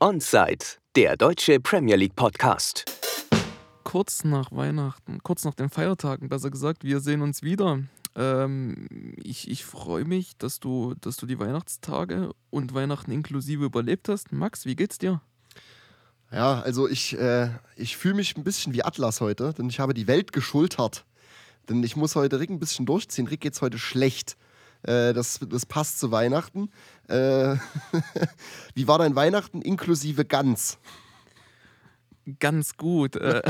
Onside, der deutsche Premier League Podcast. Kurz nach Weihnachten, kurz nach den Feiertagen, besser gesagt, wir sehen uns wieder. Ähm, ich ich freue mich, dass du, dass du die Weihnachtstage und Weihnachten inklusive überlebt hast. Max, wie geht's dir? Ja, also ich, äh, ich fühle mich ein bisschen wie Atlas heute, denn ich habe die Welt geschultert. Denn ich muss heute Rick ein bisschen durchziehen. Rick geht's heute schlecht. Äh, das, das passt zu Weihnachten. Äh, wie war dein Weihnachten inklusive Gans? Ganz gut. Äh,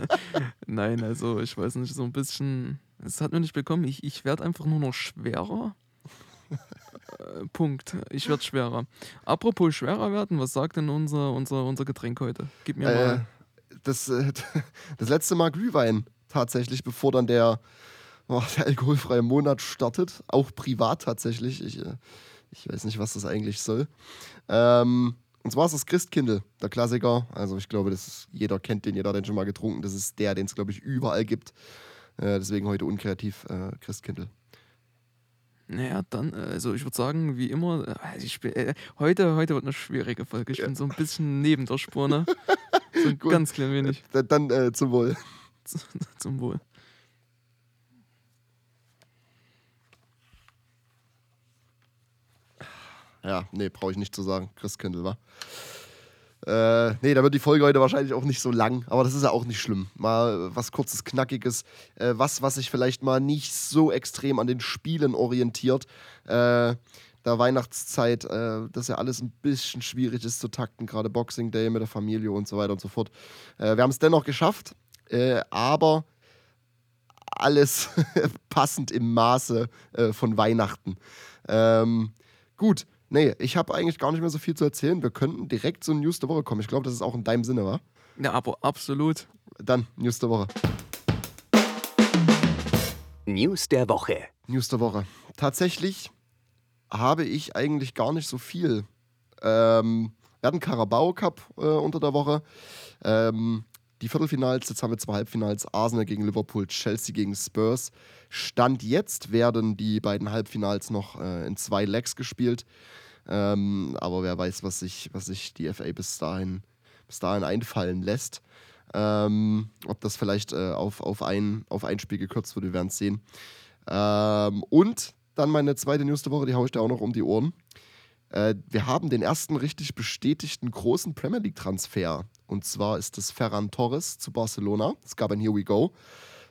Nein, also ich weiß nicht, so ein bisschen. Es hat mir nicht bekommen. Ich, ich werde einfach nur noch schwerer. Äh, Punkt. Ich werde schwerer. Apropos schwerer werden, was sagt denn unser, unser, unser Getränk heute? Gib mir mal. das, das letzte Mal Glühwein tatsächlich, bevor dann der, oh, der alkoholfreie Monat startet. Auch privat tatsächlich. Ich, äh, ich weiß nicht, was das eigentlich soll. Ähm, und zwar ist das Christkindl, der Klassiker. Also ich glaube, das ist, jeder kennt den, jeder hat den schon mal getrunken. Das ist der, den es, glaube ich, überall gibt. Äh, deswegen heute unkreativ äh, Christkindl. Naja, dann, äh, also ich würde sagen, wie immer, äh, bin- äh, heute, heute wird eine schwierige Folge. Ich bin so ein bisschen neben der Spur, ne? So ein ganz klein wenig. Dann, dann äh, zum Wohl. Zum Wohl. Ja, nee, brauche ich nicht zu sagen. Christkindl, wa? Äh, nee, da wird die Folge heute wahrscheinlich auch nicht so lang, aber das ist ja auch nicht schlimm. Mal was kurzes, knackiges, äh, was, was sich vielleicht mal nicht so extrem an den Spielen orientiert. Äh, da Weihnachtszeit, äh, das ja alles ein bisschen schwierig ist zu takten, gerade Boxing Day mit der Familie und so weiter und so fort. Äh, wir haben es dennoch geschafft, äh, aber alles passend im Maße äh, von Weihnachten. Ähm, gut, nee, ich habe eigentlich gar nicht mehr so viel zu erzählen. Wir könnten direkt zu News der Woche kommen. Ich glaube, das ist auch in deinem Sinne, wa? Ja, aber absolut. Dann News der Woche. News der Woche. News der Woche. Tatsächlich habe ich eigentlich gar nicht so viel. Ähm, wir hatten Carabao Cup äh, unter der Woche. Ähm, die Viertelfinals, jetzt haben wir zwei Halbfinals, Arsenal gegen Liverpool, Chelsea gegen Spurs. Stand jetzt werden die beiden Halbfinals noch äh, in zwei Legs gespielt. Ähm, aber wer weiß, was sich, was sich die FA bis dahin, bis dahin einfallen lässt. Ähm, ob das vielleicht äh, auf, auf, ein, auf ein Spiel gekürzt wird, wir werden es sehen. Ähm, und dann meine zweite News der Woche, die haue ich dir auch noch um die Ohren. Äh, wir haben den ersten richtig bestätigten großen Premier League-Transfer. Und zwar ist es Ferran Torres zu Barcelona. Es gab ein Here We Go.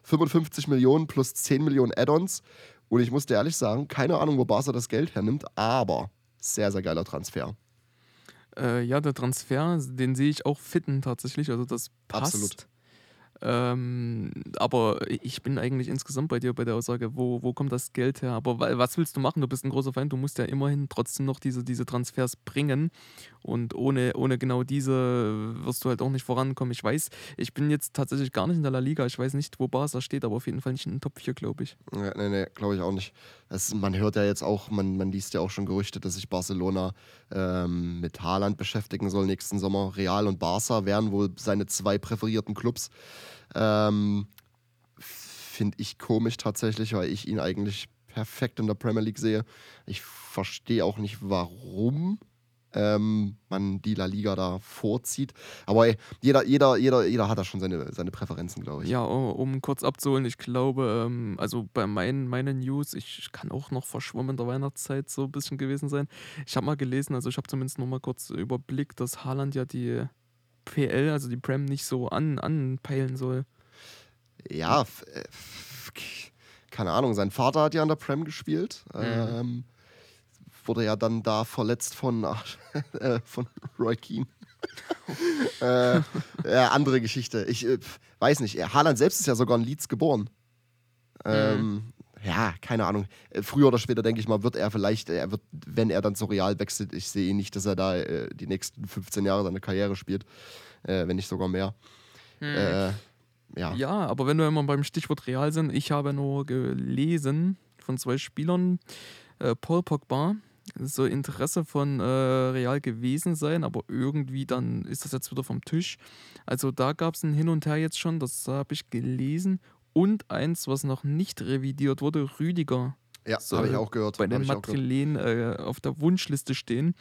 55 Millionen plus 10 Millionen Add-ons. Und ich muss dir ehrlich sagen, keine Ahnung, wo Barca das Geld hernimmt, aber sehr, sehr geiler Transfer. Äh, ja, der Transfer, den sehe ich auch fitten tatsächlich. Also das passt. Absolut. Ähm, aber ich bin eigentlich insgesamt bei dir bei der Aussage, wo, wo kommt das Geld her? Aber wa- was willst du machen? Du bist ein großer Fan, du musst ja immerhin trotzdem noch diese, diese Transfers bringen. Und ohne, ohne genau diese wirst du halt auch nicht vorankommen. Ich weiß, ich bin jetzt tatsächlich gar nicht in der La Liga. Ich weiß nicht, wo Barca steht, aber auf jeden Fall nicht in den Top 4, glaube ich. Ja, nee, nee, glaube ich auch nicht. Das, man hört ja jetzt auch, man, man liest ja auch schon Gerüchte, dass sich Barcelona ähm, mit Haaland beschäftigen soll nächsten Sommer. Real und Barca wären wohl seine zwei präferierten Clubs. Ähm, Finde ich komisch tatsächlich, weil ich ihn eigentlich perfekt in der Premier League sehe. Ich verstehe auch nicht, warum ähm, man die La Liga da vorzieht. Aber ey, jeder, jeder, jeder, jeder hat da schon seine, seine Präferenzen, glaube ich. Ja, um, um kurz abzuholen, ich glaube, ähm, also bei meinen, meinen News, ich kann auch noch verschwommen in der Weihnachtszeit so ein bisschen gewesen sein. Ich habe mal gelesen, also ich habe zumindest noch mal kurz überblickt, dass Haaland ja die PL, also die Prem, nicht so an, anpeilen soll. Ja, äh, keine Ahnung. Sein Vater hat ja an der Prem gespielt. Ähm, wurde ja dann da verletzt von, äh, von Roy Keane. äh, ja, andere Geschichte. Ich äh, weiß nicht. Haaland selbst ist ja sogar in Leeds geboren. Ähm, Ja, keine Ahnung. Äh, Früher oder später, denke ich mal, wird er vielleicht, äh, er wird, wenn er dann zu Real wechselt, ich sehe ihn nicht, dass er da äh, die nächsten 15 Jahre seine Karriere spielt. Äh, wenn nicht sogar mehr. Äh, ja. Ja, aber wenn wir immer beim Stichwort Real sind, ich habe nur gelesen von zwei Spielern, äh, Paul Pogba soll Interesse von äh, Real gewesen sein, aber irgendwie dann ist das jetzt wieder vom Tisch. Also da gab es ein Hin und Her jetzt schon, das habe ich gelesen. Und eins, was noch nicht revidiert wurde, Rüdiger Ja, habe ich auch gehört. bei den. Madrilen äh, auf der Wunschliste stehen.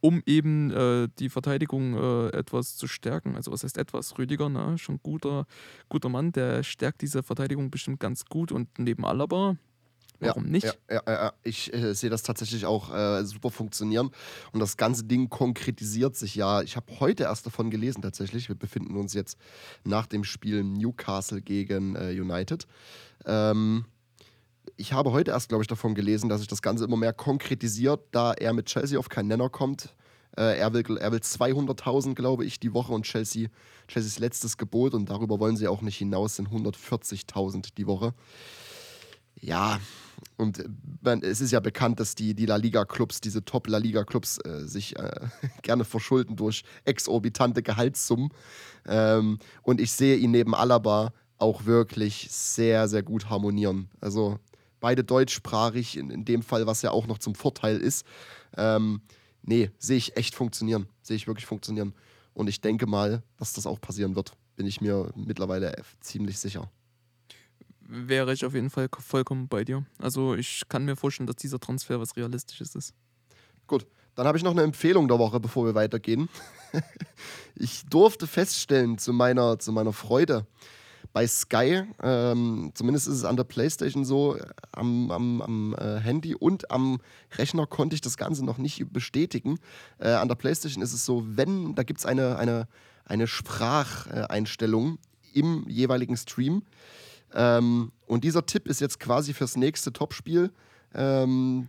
um eben äh, die Verteidigung äh, etwas zu stärken. Also was heißt etwas? Rüdiger, ne? schon guter, guter Mann, der stärkt diese Verteidigung bestimmt ganz gut und neben Alaba, warum ja, nicht? Ja, ja, ich äh, sehe das tatsächlich auch äh, super funktionieren und das ganze Ding konkretisiert sich ja. Ich habe heute erst davon gelesen tatsächlich. Wir befinden uns jetzt nach dem Spiel Newcastle gegen äh, United. Ähm, ich habe heute erst, glaube ich, davon gelesen, dass sich das Ganze immer mehr konkretisiert, da er mit Chelsea auf keinen Nenner kommt. Äh, er will, er will 200.000, glaube ich, die Woche und Chelsea, Chelseas letztes Gebot und darüber wollen sie auch nicht hinaus, sind 140.000 die Woche. Ja, und man, es ist ja bekannt, dass die, die La Liga-Clubs, diese Top-La Liga-Clubs, äh, sich äh, gerne verschulden durch exorbitante Gehaltssummen. Ähm, und ich sehe ihn neben Alaba auch wirklich sehr, sehr gut harmonieren. Also beide deutschsprachig, in, in dem Fall, was ja auch noch zum Vorteil ist. Ähm, nee, sehe ich echt funktionieren. Sehe ich wirklich funktionieren. Und ich denke mal, dass das auch passieren wird. Bin ich mir mittlerweile ziemlich sicher. Wäre ich auf jeden Fall vollkommen bei dir. Also ich kann mir vorstellen, dass dieser Transfer was Realistisches ist. Gut, dann habe ich noch eine Empfehlung der Woche, bevor wir weitergehen. ich durfte feststellen zu meiner, zu meiner Freude, bei Sky, ähm, zumindest ist es an der Playstation so, am, am, am äh, Handy und am Rechner konnte ich das Ganze noch nicht bestätigen. Äh, an der Playstation ist es so, wenn, da gibt es eine, eine, eine Spracheinstellung im jeweiligen Stream. Ähm, und dieser Tipp ist jetzt quasi fürs nächste Topspiel. Ähm,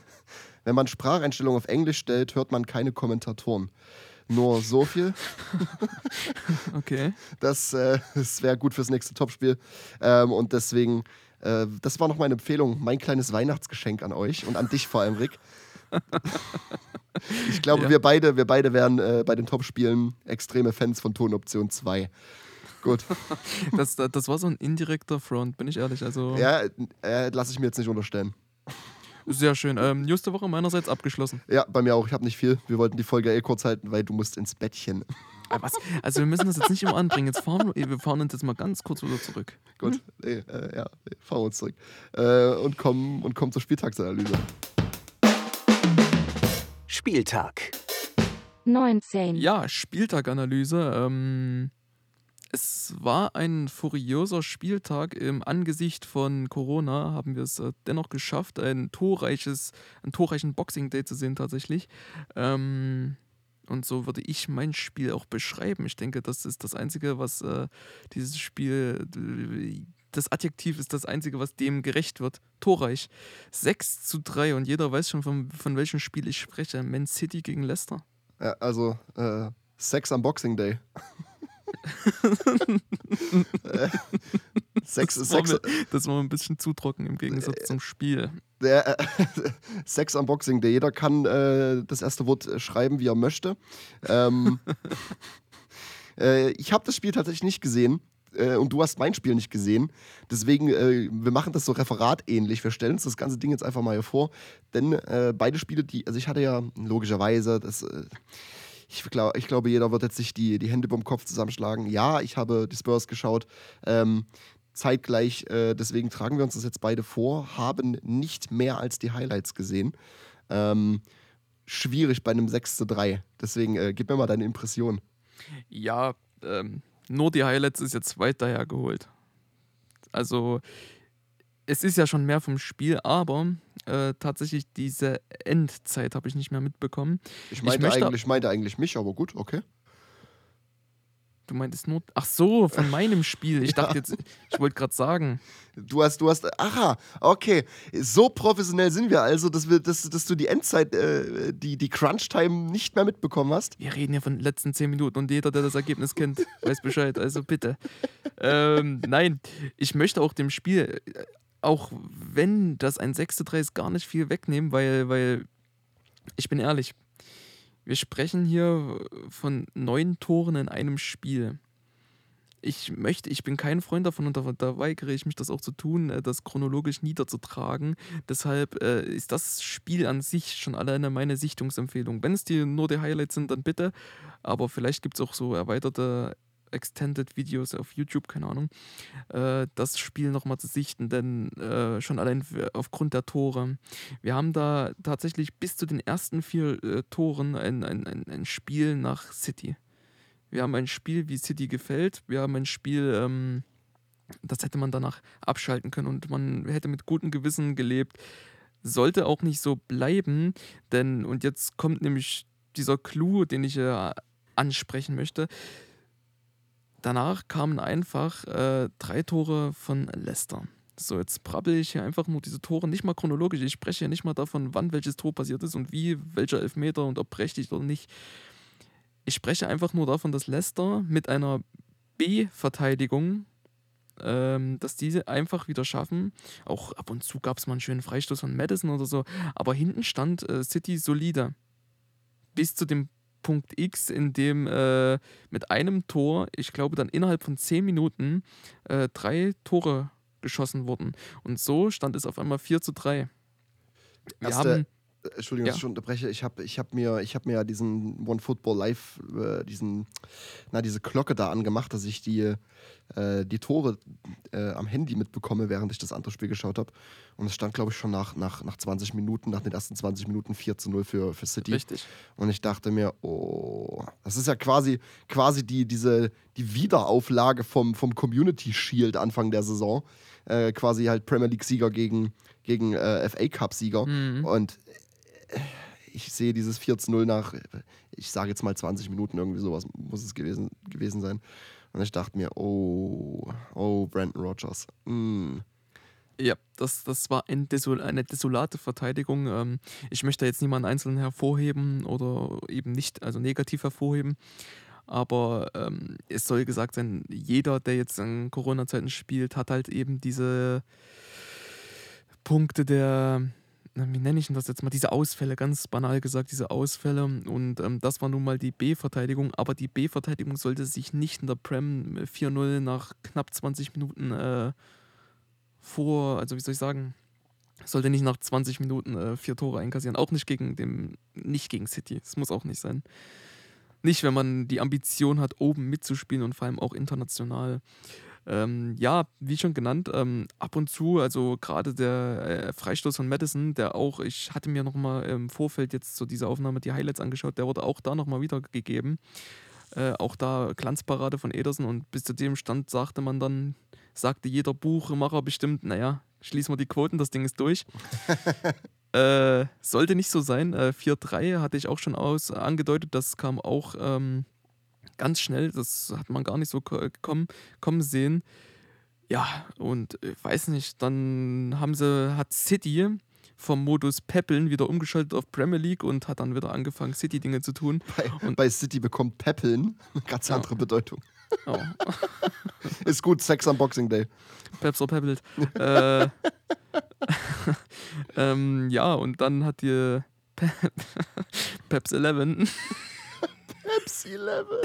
wenn man Spracheinstellungen auf Englisch stellt, hört man keine Kommentatoren. Nur so viel. okay. Das, äh, das wäre gut fürs nächste Topspiel. Ähm, und deswegen, äh, das war noch meine Empfehlung, mein kleines Weihnachtsgeschenk an euch und an dich vor allem, Rick. ich glaube, ja. wir beide, wir beide wären äh, bei den Topspielen extreme Fans von Tonoption 2. Gut. Das, das war so ein indirekter Front, bin ich ehrlich. Also ja, äh, lasse ich mir jetzt nicht unterstellen. Sehr schön. Ähm, News der Woche meinerseits abgeschlossen. Ja, bei mir auch. Ich habe nicht viel. Wir wollten die Folge eh kurz halten, weil du musst ins Bettchen. Ah, was? Also wir müssen das jetzt nicht immer anbringen. Jetzt fahren wir, wir fahren uns jetzt mal ganz kurz wieder zurück. Gut, nee, äh, ja, nee, fahren wir uns zurück. Äh, und, kommen, und kommen zur Spieltagsanalyse. Spieltag. 19. Ja, Spieltaganalyse. Ähm, es war ein furioser Spieltag. Im Angesicht von Corona haben wir es äh, dennoch geschafft, ein torreiches, einen torreichen Boxing Day zu sehen tatsächlich. Ähm, und so würde ich mein Spiel auch beschreiben. Ich denke, das ist das Einzige, was äh, dieses Spiel, das Adjektiv ist das Einzige, was dem gerecht wird. Torreich. 6 zu 3 und jeder weiß schon, von, von welchem Spiel ich spreche. Man City gegen Leicester. Ja, also äh, Sex am Boxing Day. Sex, das, Sex, war mir, das war ein bisschen zu trocken im Gegensatz äh, zum Spiel. Der, äh, Sex Unboxing, der jeder kann äh, das erste Wort äh, schreiben, wie er möchte. Ähm, äh, ich habe das Spiel tatsächlich nicht gesehen äh, und du hast mein Spiel nicht gesehen. Deswegen, wir machen das so referatähnlich. Wir stellen uns das ganze Ding jetzt einfach mal hier vor. Denn beide Spiele, die, also ich hatte ja logischerweise das ich, glaub, ich glaube, jeder wird jetzt sich die, die Hände beim Kopf zusammenschlagen. Ja, ich habe die Spurs geschaut. Ähm, zeitgleich, äh, deswegen tragen wir uns das jetzt beide vor, haben nicht mehr als die Highlights gesehen. Ähm, schwierig bei einem 6 zu 3. Deswegen äh, gib mir mal deine Impression. Ja, ähm, nur die Highlights ist jetzt weiter hergeholt. Also es ist ja schon mehr vom Spiel, aber äh, tatsächlich diese Endzeit habe ich nicht mehr mitbekommen. Ich meinte, ich eigentlich, meinte eigentlich mich, aber gut, okay. Du meintest nur. Ach so, von meinem Spiel. Ich dachte jetzt, ich wollte gerade sagen. Du hast, du hast. Aha, okay. So professionell sind wir also, dass, wir, dass, dass du die Endzeit, äh, die, die Crunch-Time nicht mehr mitbekommen hast. Wir reden ja von den letzten zehn Minuten und jeder, der das Ergebnis kennt, weiß Bescheid. Also bitte. ähm, nein, ich möchte auch dem Spiel auch wenn das ein 6 zu 3 ist, gar nicht viel wegnehmen, weil, weil ich bin ehrlich, wir sprechen hier von neun Toren in einem Spiel. Ich möchte, ich bin kein Freund davon und da, da weigere ich mich das auch zu tun, äh, das chronologisch niederzutragen. Deshalb äh, ist das Spiel an sich schon alleine meine Sichtungsempfehlung. Wenn es die, nur die Highlights sind, dann bitte. Aber vielleicht gibt es auch so erweiterte Extended Videos auf YouTube, keine Ahnung, äh, das Spiel nochmal zu sichten, denn äh, schon allein aufgrund der Tore. Wir haben da tatsächlich bis zu den ersten vier äh, Toren ein, ein, ein, ein Spiel nach City. Wir haben ein Spiel, wie City gefällt. Wir haben ein Spiel, ähm, das hätte man danach abschalten können und man hätte mit gutem Gewissen gelebt. Sollte auch nicht so bleiben, denn, und jetzt kommt nämlich dieser Clou, den ich äh, ansprechen möchte. Danach kamen einfach äh, drei Tore von Leicester. So, jetzt brabbel ich hier einfach nur diese Tore, nicht mal chronologisch. Ich spreche hier nicht mal davon, wann welches Tor passiert ist und wie, welcher Elfmeter und ob prächtig oder nicht. Ich spreche einfach nur davon, dass Leicester mit einer B-Verteidigung, ähm, dass diese einfach wieder schaffen. Auch ab und zu gab es mal einen schönen Freistoß von Madison oder so. Aber hinten stand äh, City solide. Bis zu dem Punkt X, in dem äh, mit einem Tor, ich glaube dann innerhalb von zehn Minuten, äh, drei Tore geschossen wurden. Und so stand es auf einmal 4 zu 3. Wir Erste- haben. Entschuldigung, dass Ja. ich schon unterbreche. Ich habe ich hab mir, ich hab mir ja diesen One Football Live, äh, diesen, na, diese Glocke da angemacht, dass ich die, äh, die Tore äh, am Handy mitbekomme, während ich das andere Spiel geschaut habe. Und es stand, glaube ich, schon nach, nach, nach 20 Minuten, nach den ersten 20 Minuten 4 zu 0 für, für City. Richtig. Und ich dachte mir, oh, das ist ja quasi, quasi die, diese, die Wiederauflage vom, vom Community Shield Anfang der Saison. Äh, quasi halt Premier League-Sieger gegen, gegen äh, FA Cup-Sieger. Mhm. Und ich sehe dieses 4 zu 0 nach, ich sage jetzt mal 20 Minuten, irgendwie sowas muss es gewesen, gewesen sein. Und ich dachte mir, oh, oh, Brandon Rogers. Mm. Ja, das, das war ein Desol eine desolate Verteidigung. Ähm, ich möchte jetzt niemanden einzeln hervorheben oder eben nicht, also negativ hervorheben. Aber ähm, es soll gesagt sein, jeder, der jetzt in Corona-Zeiten spielt, hat halt eben diese Punkte der, wie nenne ich denn das jetzt mal, diese Ausfälle, ganz banal gesagt, diese Ausfälle. Und ähm, das war nun mal die B-Verteidigung. Aber die B-Verteidigung sollte sich nicht in der Prem 4-0 nach knapp 20 Minuten äh, vor, also wie soll ich sagen, sollte nicht nach 20 Minuten äh, vier Tore einkassieren. Auch nicht gegen dem, nicht gegen City. Das muss auch nicht sein. Nicht, wenn man die Ambition hat, oben mitzuspielen und vor allem auch international. Ähm, ja, wie schon genannt, ähm, ab und zu, also gerade der äh, Freistoß von Madison, der auch, ich hatte mir nochmal im Vorfeld jetzt zu dieser Aufnahme die Highlights angeschaut, der wurde auch da nochmal wiedergegeben. Äh, auch da Glanzparade von Ederson und bis zu dem Stand sagte man dann, sagte jeder Buchmacher bestimmt, naja, schließen wir die Quoten, das Ding ist durch. äh, sollte nicht so sein. Äh, 4-3 hatte ich auch schon aus, angedeutet, das kam auch ähm, ganz schnell, das hat man gar nicht so ko- kommen, kommen sehen. Ja, und ich weiß nicht, dann haben sie, hat City vom Modus Peppeln wieder umgeschaltet auf Premier League und hat dann wieder angefangen, City-Dinge zu tun. Bei, Und- bei City bekommt Peppeln eine ganz Ja. andere Bedeutung. Oh, Ist gut, Sex am Boxing Day. Peps or Peppelt. äh, ähm, ja, und dann hat die Pe Peps 11 Pepsi Level.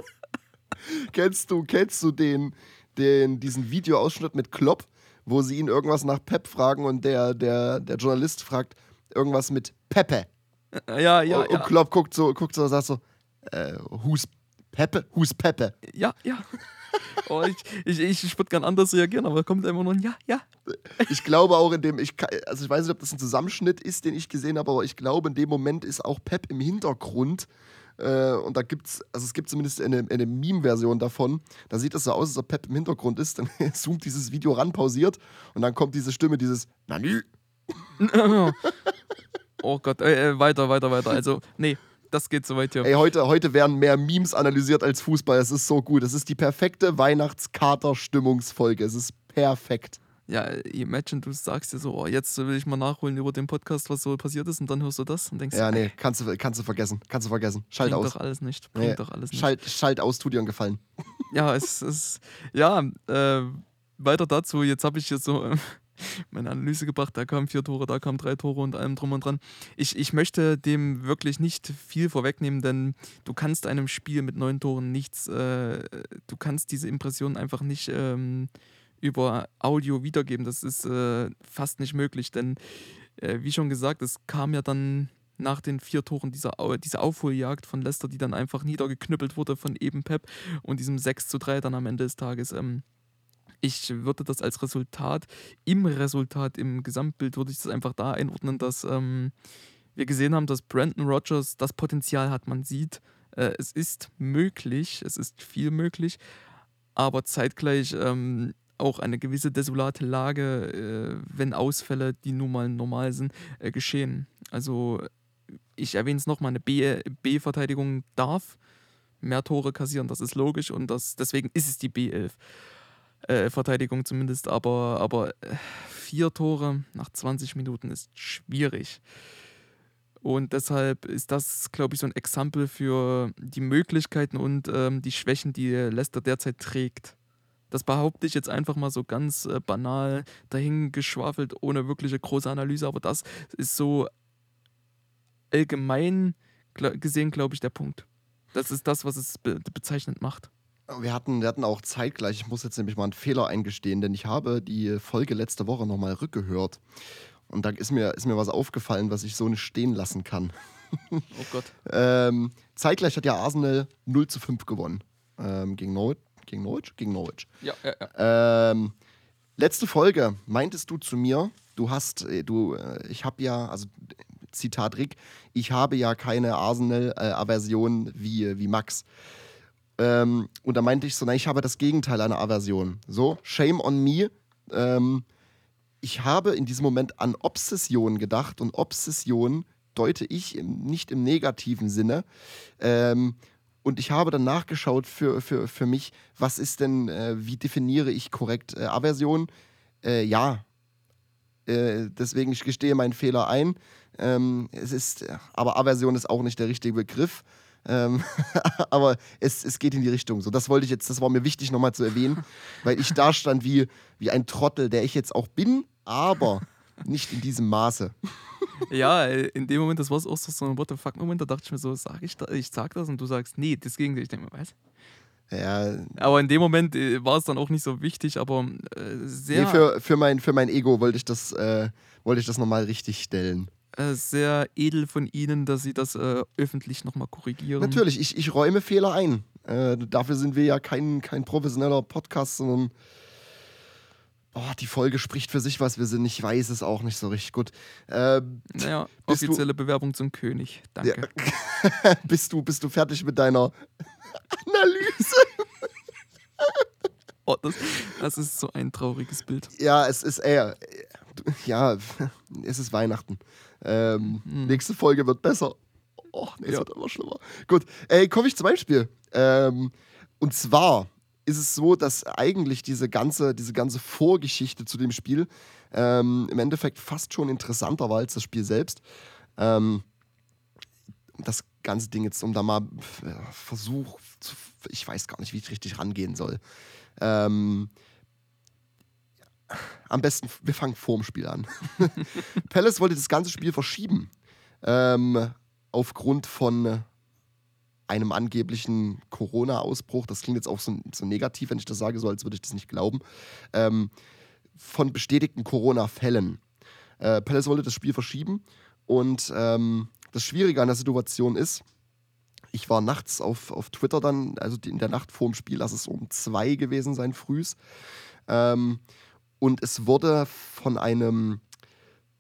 kennst du, kennst du den, den, diesen Videoausschnitt mit Klopp, wo sie ihn irgendwas nach Pep fragen und der, der, der Journalist fragt irgendwas mit Pepe. Ja, ja, und, und. Klopp guckt so, guckt so und sagt so, äh, who's Pepe? Who's Pepe? Ja, ja. Oh, ich ich, ich, ich würde gern anders reagieren, aber kommt immer nur ein Ja, ja. Ich glaube auch in dem, ich, also ich weiß nicht, ob das ein Zusammenschnitt ist, den ich gesehen habe, aber ich glaube, in dem Moment ist auch Pep im Hintergrund. Äh, und da gibt's, also es gibt zumindest eine, eine Meme-Version davon. Da sieht es so aus, als ob Pep im Hintergrund ist. Dann zoomt dieses Video ran, pausiert und dann kommt diese Stimme, dieses Nani. Oh Gott, äh, äh, weiter, weiter, weiter. Also, nee, das geht so weit hier. Ey, heute, heute werden mehr Memes analysiert als Fußball. Es ist so gut. Es ist die perfekte Weihnachtskater-Stimmungsfolge. Es ist perfekt. Ja, imagine, du sagst dir so, oh, jetzt will ich mal nachholen über den Podcast, was so passiert ist, und dann hörst du das und denkst, Ja, nee, kannst du, kannst du vergessen. Kannst du vergessen. Schalt bringt aus. doch alles nicht. Bringt Nee, doch alles nicht. Schalt, schalt aus, tut dir einen Gefallen. Ja, es ist, ja, äh, weiter dazu, jetzt habe ich hier so äh, meine Analyse gebracht, da kamen vier Tore, da kamen drei Tore und allem drum und dran. Ich, ich möchte dem wirklich nicht viel vorwegnehmen, denn du kannst einem Spiel mit neun Toren nichts, äh, du kannst diese Impressionen einfach nicht ähm, über Audio wiedergeben. Das ist äh, fast nicht möglich, denn äh, wie schon gesagt, es kam ja dann nach den vier Toren dieser, diese Aufholjagd von Leicester, die dann einfach niedergeknüppelt wurde von eben Pep und diesem 6 zu 3 dann am Ende des Tages. Ähm, ich würde das als Resultat, im Resultat, im Gesamtbild würde ich das einfach da einordnen, dass ähm, wir gesehen haben, dass Brandon Rogers das Potenzial hat. Man sieht, äh, es ist möglich, es ist viel möglich, aber zeitgleich ähm, auch eine gewisse desolate Lage, äh, wenn Ausfälle, die nun mal normal sind, äh, geschehen. Also ich erwähne es nochmal, eine B-Verteidigung darf mehr Tore kassieren, das ist logisch und das, deswegen ist es die B11. Äh, Verteidigung zumindest, aber, aber äh, vier Tore nach 20 Minuten ist schwierig. Und deshalb ist das, glaube ich, so ein Exempel für die Möglichkeiten und ähm, die Schwächen, die Leicester derzeit trägt. Das behaupte ich jetzt einfach mal so ganz äh, banal dahingeschwafelt, ohne wirkliche große Analyse, aber das ist so allgemein gesehen, glaube ich, der Punkt. Das ist das, was es be bezeichnend macht. Wir hatten, wir hatten auch zeitgleich, ich muss jetzt nämlich mal einen Fehler eingestehen, denn ich habe die Folge letzte Woche nochmal rückgehört. Und da ist mir, ist mir was aufgefallen, was ich so nicht stehen lassen kann. Oh Gott. Ähm, zeitgleich hat ja Arsenal 0 zu 5 gewonnen. Ähm, gegen Norwich. Gegen Norwich? Gegen Norwich. Ja, ja, ja. Ähm, letzte Folge meintest du zu mir, du hast, äh, du, äh, ich habe ja, also Zitat Rick, ich habe ja keine Arsenal-Aversion wie, wie Max. Ähm, und da meinte ich so, na, ich habe das Gegenteil einer Aversion. So, shame on me. Ähm, ich habe in diesem Moment an Obsession gedacht und Obsession deute ich im, nicht im negativen Sinne. Ähm, und ich habe dann nachgeschaut für, für, für mich, was ist denn, äh, wie definiere ich korrekt äh, Aversion? Äh, ja. Äh, deswegen, ich gestehe meinen Fehler ein. Ähm, es ist, aber Aversion ist auch nicht der richtige Begriff. Ähm, aber es, es geht in die Richtung. So, das wollte ich jetzt, das war mir wichtig nochmal zu erwähnen, weil ich da stand wie, wie ein Trottel, der ich jetzt auch bin, aber nicht in diesem Maße. Ja, in dem Moment, das war auch so ein What the fuck-Moment, da dachte ich mir so, sag ich, ich sag das und du sagst, nee, das Gegenteil. Ich denke mir, was? Ja, Aber in dem Moment äh, war es dann auch nicht so wichtig, aber äh, sehr, nee, für, für, mein, für mein Ego wollte ich das, äh, wollte ich das nochmal richtig stellen. äh, sehr edel von Ihnen, dass Sie das äh, öffentlich nochmal korrigieren. Natürlich, ich, ich räume Fehler ein. Äh, dafür sind wir ja kein, kein professioneller Podcast, sondern oh, die Folge spricht für sich, was wir sind. Ich weiß es auch nicht so richtig gut. Ähm, Naja, du- offizielle Bewerbung zum König. Danke. bist, du, bist du fertig mit deiner Analyse? Oh, das, das ist so ein trauriges Bild. Ja, es ist eher. Ja, es ist Weihnachten. Ähm, Nächste Folge wird besser. Oh, nee, es Ja. wird immer schlimmer. Gut, ey, komme ich zu meinem Spiel. Ähm, und zwar ist es so, dass eigentlich diese ganze, diese ganze Vorgeschichte zu dem Spiel ähm, im Endeffekt fast schon interessanter war als das Spiel selbst. Ähm, das ganze Ding jetzt, um da mal äh, Versuch, zu, ich weiß gar nicht, wie ich richtig rangehen soll. Ähm, am besten, wir fangen vorm Spiel an. Palace wollte das ganze Spiel verschieben. Ähm, aufgrund von einem angeblichen Corona-Ausbruch. Das klingt jetzt auch so, so negativ, wenn ich das sage, so als würde ich das nicht glauben. Ähm, von bestätigten Corona-Fällen. Äh, Palace wollte das Spiel verschieben. Und ähm, das Schwierige an der Situation ist, ich war nachts auf, auf Twitter dann, also in der Nacht vor dem Spiel, lass es um zwei gewesen sein, frühs. Ähm, und es wurde von einem,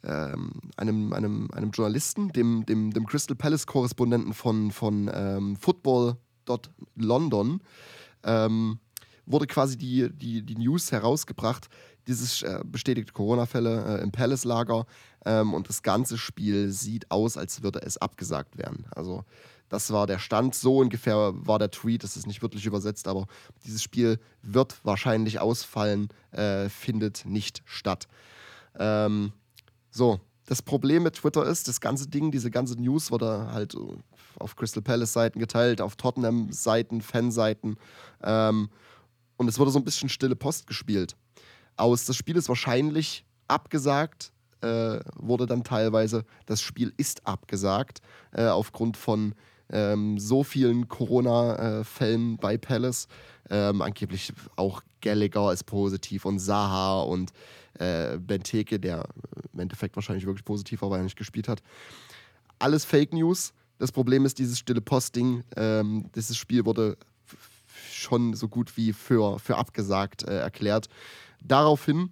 einem, einem, einem Journalisten, dem, dem, dem Crystal Palace-Korrespondenten von, von ähm, Football.London, ähm, wurde quasi die, die, die News herausgebracht, dieses äh, bestätigte Corona-Fälle äh, im Palace-Lager ähm, und das ganze Spiel sieht aus, als würde es abgesagt werden. Also das war der Stand, so ungefähr war der Tweet, das ist nicht wirklich übersetzt, aber dieses Spiel wird wahrscheinlich ausfallen, äh, findet nicht statt. Ähm, so, das Problem mit Twitter ist, das ganze Ding, diese ganze News wurde halt äh, auf Crystal Palace-Seiten geteilt, auf Tottenham-Seiten, Fanseiten. Ähm, und es wurde so ein bisschen stille Post gespielt. Aus, das Spiel ist wahrscheinlich abgesagt, äh, wurde dann teilweise, das Spiel ist abgesagt, äh, aufgrund von ähm, so vielen Corona-Fällen bei Palace. Ähm, angeblich auch Gallagher ist positiv und Saha und äh, Benteke, der im Endeffekt wahrscheinlich wirklich positiv war, weil er nicht gespielt hat. alles Fake News. Das Problem ist dieses stille Posting. Ähm, dieses Spiel wurde schon so gut wie für, für abgesagt äh, erklärt. Daraufhin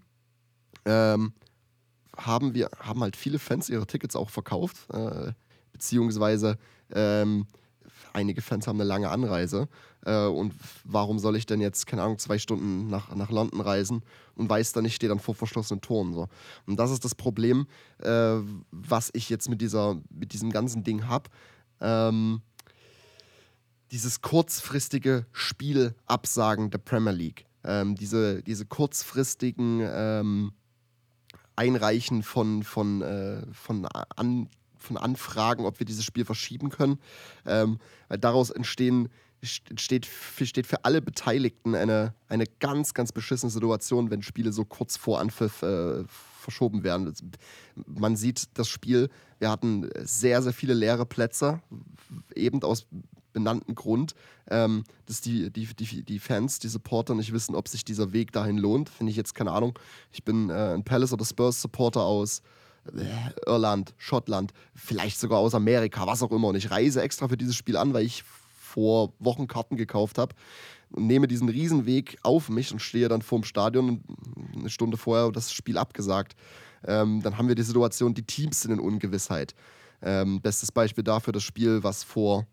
ähm, haben wir haben halt viele Fans ihre Tickets auch verkauft, äh, beziehungsweise ähm, einige Fans haben eine lange Anreise. Äh, und warum soll ich denn jetzt, keine Ahnung, zwei Stunden nach, nach London reisen und weiß dann, ich stehe dann vor verschlossenen Toren. So. Und das ist das Problem, äh, was ich jetzt mit, dieser, mit diesem ganzen Ding habe. Ähm, dieses kurzfristige Spielabsagen der Premier League. Ähm, diese, diese kurzfristigen ähm, Einreichen von, von, äh, von, an, von Anfragen, ob wir dieses Spiel verschieben können. Ähm, daraus entstehen, entsteht, steht für alle Beteiligten eine, eine ganz, ganz beschissene Situation, wenn Spiele so kurz vor Anpfiff äh, verschoben werden. Man sieht das Spiel, wir hatten sehr, sehr viele leere Plätze, eben aus benannten Grund, ähm, dass die, die, die, die Fans, die Supporter nicht wissen, ob sich dieser Weg dahin lohnt. Finde ich jetzt keine Ahnung. Ich bin äh, ein Palace oder Spurs Supporter aus äh, Irland, Schottland, vielleicht sogar aus Amerika, was auch immer. Und ich reise extra für dieses Spiel an, weil ich vor Wochen Karten gekauft habe und nehme diesen Riesenweg auf mich und stehe dann vorm Stadion eine Stunde vorher das Spiel abgesagt. Ähm, dann haben wir die Situation, die Teams sind in Ungewissheit. Ähm, bestes Beispiel dafür das Spiel, was vor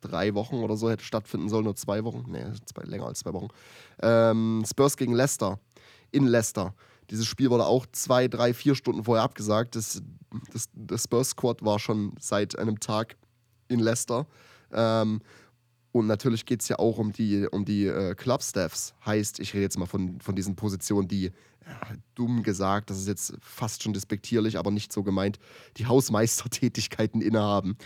drei Wochen oder so hätte stattfinden sollen, nur zwei Wochen. Nee, zwei, länger als zwei Wochen. Ähm, Spurs gegen Leicester. In Leicester. Dieses Spiel wurde auch zwei, drei, vier Stunden vorher abgesagt. Das, das, das Spurs-Squad war schon seit einem Tag in Leicester. Ähm, und natürlich geht es ja auch um die, um die äh, Club-Staffs. Heißt, ich rede jetzt mal von, von diesen Positionen, die dumm gesagt, das ist jetzt fast schon despektierlich, aber nicht so gemeint, die Hausmeistertätigkeiten innehaben.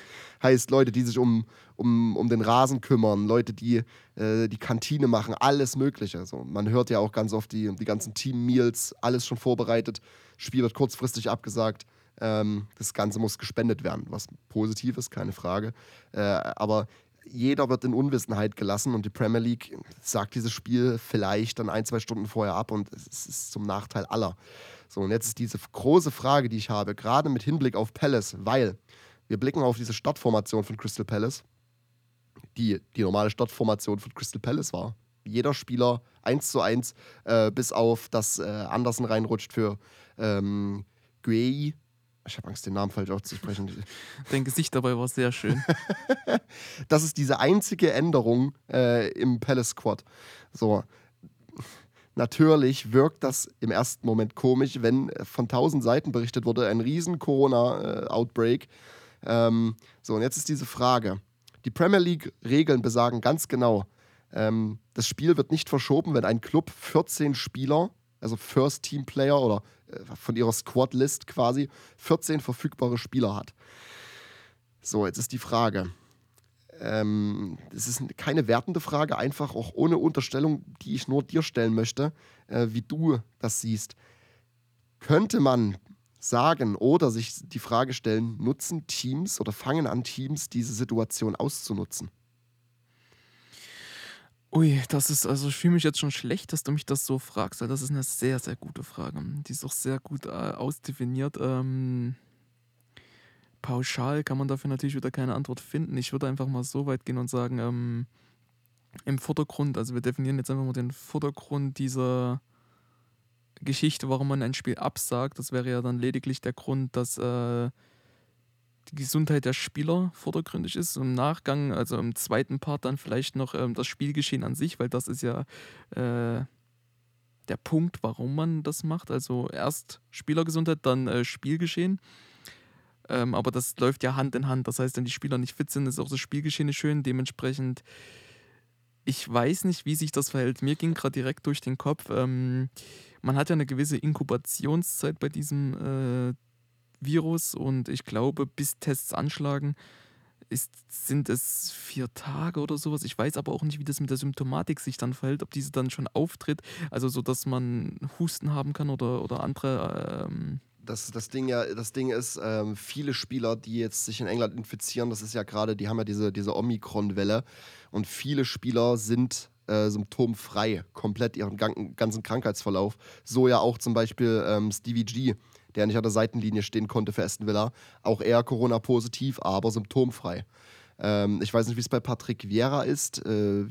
Heißt Leute, die sich um, um, um den Rasen kümmern, Leute, die äh, die Kantine machen, alles Mögliche. Also man hört ja auch ganz oft die, die ganzen Team-Meals, alles schon vorbereitet, Spiel wird kurzfristig abgesagt. Ähm, das Ganze muss gespendet werden, was positiv ist, keine Frage. Äh, aber jeder wird in Unwissenheit gelassen und die Premier League sagt dieses Spiel vielleicht dann ein, zwei Stunden vorher ab und es ist zum Nachteil aller. So, und jetzt ist diese große Frage, die ich habe, gerade mit Hinblick auf Palace, weil wir blicken auf diese Startformation von Crystal Palace, die die normale Startformation von Crystal Palace war. Jeder Spieler 1 zu 1, äh, bis auf das äh, Andersen reinrutscht für ähm, Guei, ich habe Angst, den Namen falsch auszusprechen. Dein Gesicht dabei war sehr schön. das ist diese einzige Änderung äh, im Palace Squad. So. Natürlich wirkt das im ersten Moment komisch, wenn von tausend Seiten berichtet wurde, ein riesen Corona-Outbreak. Ähm, so, und jetzt ist diese Frage. Die Premier League-Regeln besagen ganz genau, ähm, das Spiel wird nicht verschoben, wenn ein Club 14 Spieler also First Team Player oder äh, von ihrer Squad List quasi 14 verfügbare Spieler hat. So, jetzt ist die Frage. Ähm, das ist keine wertende Frage, einfach auch ohne Unterstellung, die ich nur dir stellen möchte, äh, wie du das siehst. Könnte man sagen oder sich die Frage stellen, nutzen Teams oder fangen an Teams diese Situation auszunutzen? Ui, das ist, also ich fühle mich jetzt schon schlecht, dass du mich das so fragst, weil das ist eine sehr, sehr gute Frage. Die ist auch sehr gut äh, ausdefiniert. Ähm, pauschal kann man dafür natürlich wieder keine Antwort finden. Ich würde einfach mal so weit gehen und sagen, ähm, im Vordergrund, also wir definieren jetzt einfach mal den Vordergrund dieser Geschichte, warum man ein Spiel absagt. Das wäre ja dann lediglich der Grund, dass äh, die Gesundheit der Spieler vordergründig ist. Im Nachgang, also im zweiten Part, dann vielleicht noch ähm, das Spielgeschehen an sich, weil das ist ja äh, der Punkt, warum man das macht. Also erst Spielergesundheit, dann äh, Spielgeschehen. Ähm, aber das läuft ja Hand in Hand. Das heißt, wenn die Spieler nicht fit sind, ist auch das Spielgeschehen schön. Dementsprechend, ich weiß nicht, wie sich das verhält. Mir ging gerade direkt durch den Kopf. Ähm, man hat ja eine gewisse Inkubationszeit bei diesem äh, Virus und ich glaube, bis Tests anschlagen, ist, sind es vier Tage oder sowas. Ich weiß aber auch nicht, wie das mit der Symptomatik sich dann verhält, ob diese dann schon auftritt, also so, dass man Husten haben kann oder, oder andere. Ähm das, das, Ding ja, das Ding ist, ähm, viele Spieler, die jetzt sich in England infizieren, das ist ja gerade, die haben ja diese, diese Omikron-Welle und viele Spieler sind äh, symptomfrei, komplett ihren gan ganzen Krankheitsverlauf. So ja auch zum Beispiel ähm, Stevie G, der nicht an der Seitenlinie stehen konnte für Aston Villa. Auch er Corona-positiv, aber symptomfrei. Ähm, ich weiß nicht, wie es bei Patrick Vieira ist. Äh,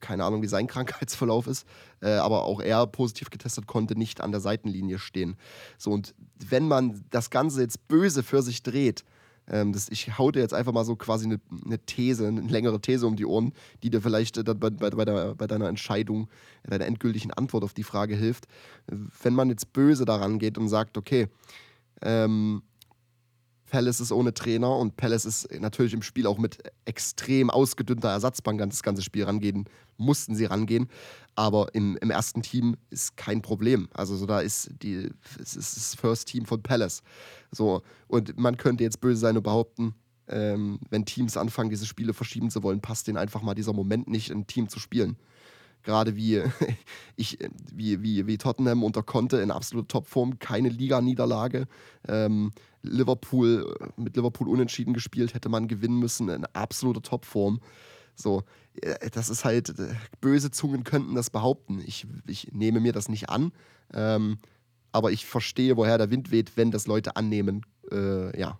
keine Ahnung, wie sein Krankheitsverlauf ist. Äh, aber auch er positiv getestet konnte nicht an der Seitenlinie stehen. So, und wenn man das Ganze jetzt böse für sich dreht, ähm, das, ich hau dir jetzt einfach mal so quasi eine, eine, These, eine längere These um die Ohren, die dir vielleicht äh, bei, bei, bei, der, bei deiner Entscheidung, deiner endgültigen Antwort auf die Frage hilft. Wenn man jetzt böse daran geht und sagt, okay, ähm, Palace ist ohne Trainer und Palace ist natürlich im Spiel auch mit extrem ausgedünnter Ersatzbank an das ganze Spiel rangehen, mussten sie rangehen. Aber im, im ersten Team ist kein Problem. Also so da ist die, es ist das First Team von Palace. So, und man könnte jetzt böse sein und behaupten, ähm, wenn Teams anfangen, diese Spiele verschieben zu wollen, passt denen einfach mal dieser Moment nicht, ein Team zu spielen gerade wie, ich, wie, wie, wie Tottenham unter Conte in absoluter Topform, keine Liga-Niederlage. Ähm, Liverpool mit Liverpool unentschieden gespielt, hätte man gewinnen müssen, in absoluter Topform. So, äh, das ist halt, äh, böse Zungen könnten das behaupten. Ich, ich nehme mir das nicht an, ähm, aber ich verstehe, woher der Wind weht, wenn das Leute annehmen. Äh, ja,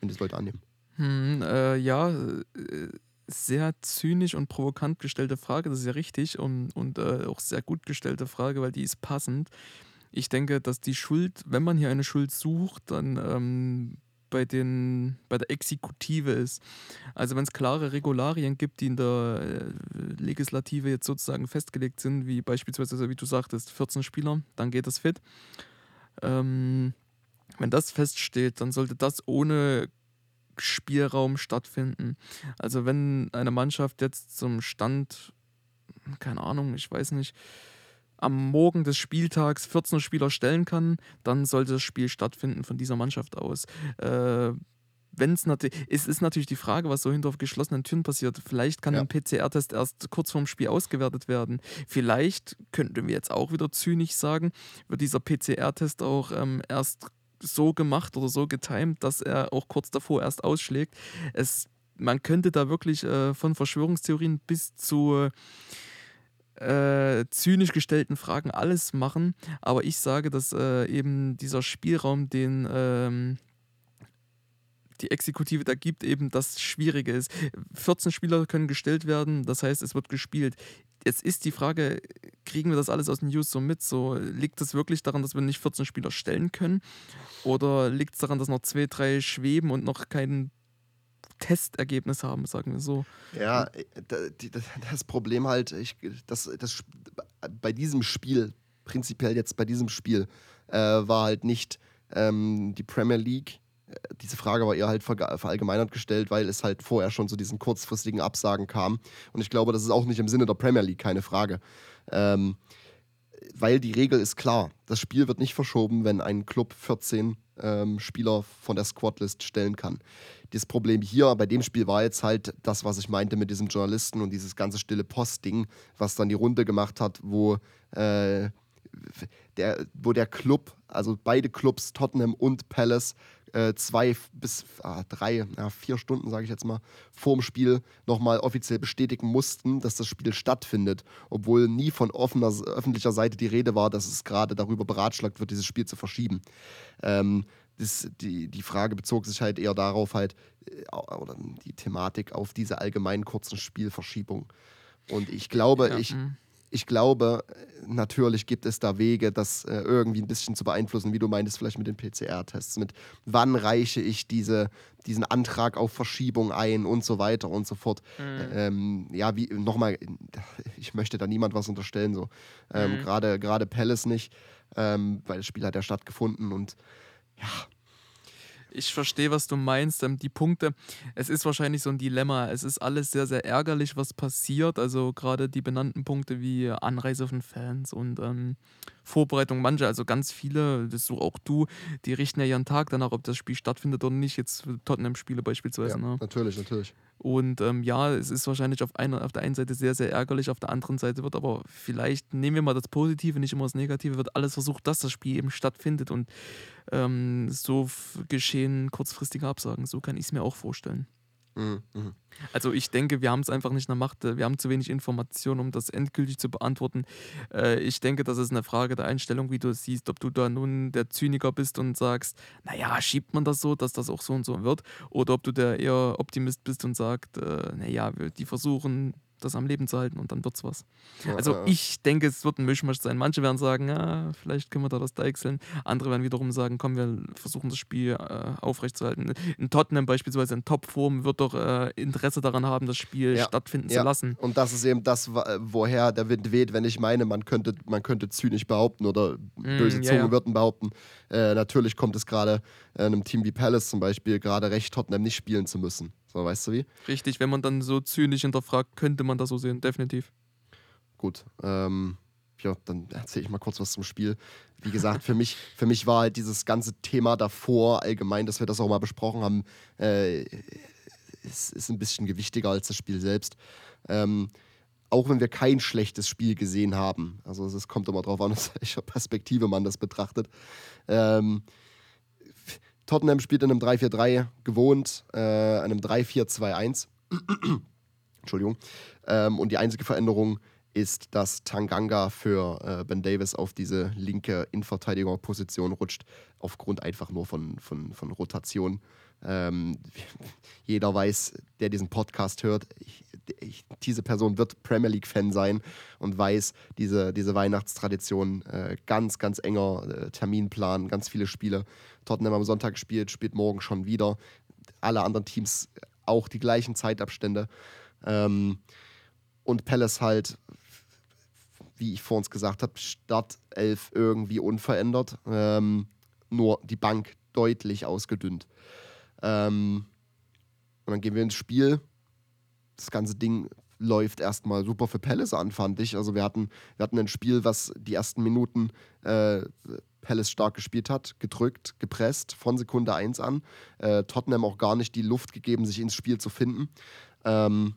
wenn das Leute annehmen. Hm, äh, ja, äh, sehr zynisch und provokant gestellte Frage, das ist ja richtig und, und äh, auch sehr gut gestellte Frage, weil die ist passend. Ich denke, dass die Schuld, wenn man hier eine Schuld sucht, dann ähm, bei, den, bei der Exekutive ist. Also wenn es klare Regularien gibt, die in der äh, Legislative jetzt sozusagen festgelegt sind, wie beispielsweise, wie du sagtest, 14 Spieler, dann geht das fit. Ähm, wenn das feststeht, dann sollte das ohne Spielraum stattfinden. Also wenn eine Mannschaft jetzt zum Stand, keine Ahnung, ich weiß nicht, am Morgen des Spieltags 14 Spieler stellen kann, dann sollte das Spiel stattfinden von dieser Mannschaft aus. Äh, wenn es natürlich, es ist natürlich die Frage, was so hinter geschlossenen Türen passiert. Vielleicht kann ja. ein PCR-Test erst kurz vorm Spiel ausgewertet werden. Vielleicht könnten wir jetzt auch wieder zynisch sagen, wird dieser PCR-Test auch ähm, erst so gemacht oder so getimt, dass er auch kurz davor erst ausschlägt. Es, man könnte da wirklich äh, von Verschwörungstheorien bis zu äh, zynisch gestellten Fragen alles machen. Aber ich sage, dass äh, eben dieser Spielraum, den ähm, die Exekutive da gibt, eben das Schwierige ist. 14 Spieler können gestellt werden, das heißt, es wird gespielt. Jetzt ist die Frage, kriegen wir das alles aus den News so mit? So, liegt das wirklich daran, dass wir nicht 14 Spieler stellen können? Oder liegt es daran, dass noch zwei, drei schweben und noch kein Testergebnis haben, sagen wir so? Ja, das Problem halt, ich, das, das, bei diesem Spiel, prinzipiell jetzt bei diesem Spiel, äh, war halt nicht ähm, die Premier League diese Frage war eher halt verallgemeinert gestellt, weil es halt vorher schon zu diesen kurzfristigen Absagen kam. Und ich glaube, das ist auch nicht im Sinne der Premier League, keine Frage. Ähm, weil die Regel ist klar. Das Spiel wird nicht verschoben, wenn ein Club 14 ähm, Spieler von der Squadlist stellen kann. Das Problem hier bei dem Spiel war jetzt halt das, was ich meinte mit diesem Journalisten und dieses ganze stille Post-Ding, was dann die Runde gemacht hat, wo äh, der, wo der Club, also beide Clubs, Tottenham und Palace, äh, zwei bis ah, drei, ja, vier Stunden, sage ich jetzt mal, vorm Spiel nochmal offiziell bestätigen mussten, dass das Spiel stattfindet, obwohl nie von offener öffentlicher Seite die Rede war, dass es gerade darüber beratschlagt wird, dieses Spiel zu verschieben. Ähm, das, die, die Frage bezog sich halt eher darauf, halt, äh, oder die Thematik auf diese allgemeinen kurzen Spielverschiebungen. Und ich glaube, ja, ich, mhm ich glaube, natürlich gibt es da Wege, das äh, irgendwie ein bisschen zu beeinflussen, wie du meintest, vielleicht mit den PCR-Tests, mit wann reiche ich diese, diesen Antrag auf Verschiebung ein und so weiter und so fort. Mhm. Ähm, ja, wie nochmal, ich möchte da niemand was unterstellen, so. Ähm, mhm. Gerade Palace nicht, ähm, weil das Spiel hat ja stattgefunden und ja, ich verstehe, was du meinst. Ähm, die Punkte, es ist wahrscheinlich so ein Dilemma. Es ist alles sehr, sehr ärgerlich, was passiert. Also gerade die benannten Punkte wie Anreise von Fans und ähm, Vorbereitung mancher, also ganz viele, das so auch du, die richten ja ihren Tag danach, ob das Spiel stattfindet oder nicht. Jetzt Tottenham-Spiele beispielsweise. Ja, ne? Natürlich, natürlich. Und ähm, ja, es ist wahrscheinlich auf, einer, auf der einen Seite sehr, sehr ärgerlich, auf der anderen Seite wird aber vielleicht, nehmen wir mal das Positive, nicht immer das Negative, wird alles versucht, dass das Spiel eben stattfindet und ähm, so geschehen kurzfristige Absagen. So kann ich es mir auch vorstellen. Mhm. Mhm. Also ich denke, wir haben es einfach nicht in der Macht, äh, wir haben zu wenig Informationen, um das endgültig zu beantworten. Äh, ich denke, das ist eine Frage der Einstellung, wie du es siehst, ob du da nun der Zyniker bist und sagst, naja, schiebt man das so, dass das auch so und so wird, oder ob du der eher Optimist bist und sagst, äh, naja, die versuchen das am Leben zu halten und dann wird's was. Ja, Also ja. ich denke, es wird ein Mischmasch sein. Manche werden sagen, ja, vielleicht können wir da das deichseln. Andere werden wiederum sagen, komm, wir versuchen das Spiel äh, aufrechtzuerhalten. In Tottenham beispielsweise in Topform wird doch äh, Interesse daran haben, das Spiel Ja. stattfinden zu lassen. Und das ist eben das, woher der Wind weht, wenn ich meine, man könnte, man könnte zynisch behaupten oder böse ja, Zungen würden behaupten. Äh, natürlich kommt es gerade äh, einem Team wie Palace zum Beispiel gerade recht, Tottenham nicht spielen zu müssen. So, weißt du wie? Richtig, wenn man dann so zynisch hinterfragt, könnte man das so sehen, definitiv. Gut. Ähm, ja, dann erzähle ich mal kurz was zum Spiel. Wie gesagt, für mich, für mich war halt dieses ganze Thema davor allgemein, dass wir das auch mal besprochen haben, äh, ist, ist ein bisschen gewichtiger als das Spiel selbst. Ähm, auch wenn wir kein schlechtes Spiel gesehen haben. Also es kommt immer darauf an, aus welcher Perspektive man das betrachtet. Ähm, Tottenham spielt in einem 3-4-3 gewohnt, äh, einem 3-4-2-1. Entschuldigung. Ähm, und die einzige Veränderung ist, dass Tanganga für äh, Ben Davis auf diese linke Innenverteidigerposition rutscht, aufgrund einfach nur von, von, von Rotation. Ähm, jeder weiß, der diesen Podcast hört, ich, ich, diese Person wird Premier League-Fan sein und weiß, diese, diese Weihnachtstradition, äh, ganz, ganz enger äh, Terminplan, ganz viele Spiele. Tottenham am Sonntag spielt, spielt morgen schon wieder. Alle anderen Teams auch die gleichen Zeitabstände. Ähm, und Palace halt, wie ich vor uns gesagt habe, Startelf irgendwie unverändert. Ähm, nur die Bank deutlich ausgedünnt. Ähm, und dann gehen wir ins Spiel. Das ganze Ding läuft erstmal super für Palace an, fand ich. Also wir hatten, wir hatten ein Spiel, was die ersten Minuten äh, Palace stark gespielt hat, gedrückt, gepresst von Sekunde 1 an. Äh, Tottenham auch gar nicht die Luft gegeben, sich ins Spiel zu finden. Ähm,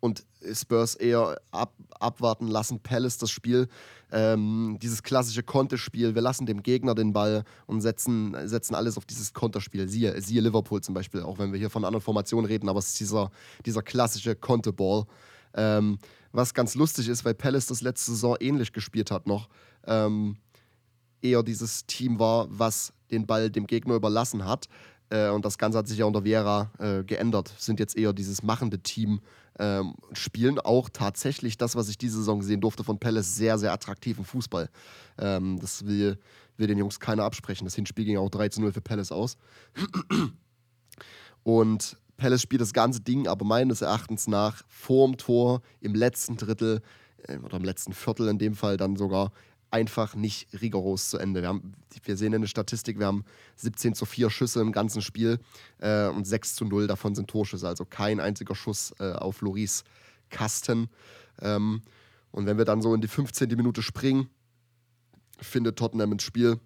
und Spurs eher ab, abwarten lassen, Palace das Spiel, ähm, dieses klassische Konterspiel, wir lassen dem Gegner den Ball und setzen, setzen alles auf dieses Konterspiel. Siehe, siehe Liverpool zum Beispiel, auch wenn wir hier von anderen Formationen reden, aber es ist dieser, dieser klassische Konterball. Ähm, was ganz lustig ist, weil Palace das letzte Saison ähnlich gespielt hat noch. Ähm, eher dieses Team war, was den Ball dem Gegner überlassen hat. Äh, und das Ganze hat sich ja unter Vieira äh, geändert. Sind jetzt eher dieses machende Team. Ähm, spielen auch tatsächlich das, was ich diese Saison sehen durfte von Palace, sehr, sehr attraktiven Fußball. Ähm, das will, will den Jungs keiner absprechen. Das Hinspiel ging auch 3 zu 0 für Palace aus. Und Palace spielt das ganze Ding aber meines Erachtens nach vorm Tor im letzten Drittel äh, oder im letzten Viertel in dem Fall dann sogar einfach nicht rigoros zu Ende. Wir, haben, wir sehen in der Statistik, wir haben 17 zu 4 Schüsse im ganzen Spiel äh, und 6 zu 0 davon sind Torschüsse, also kein einziger Schuss äh, auf Loris Kasten. Ähm, und wenn wir dann so in die 15. Minute springen, findet Tottenham ins Spiel.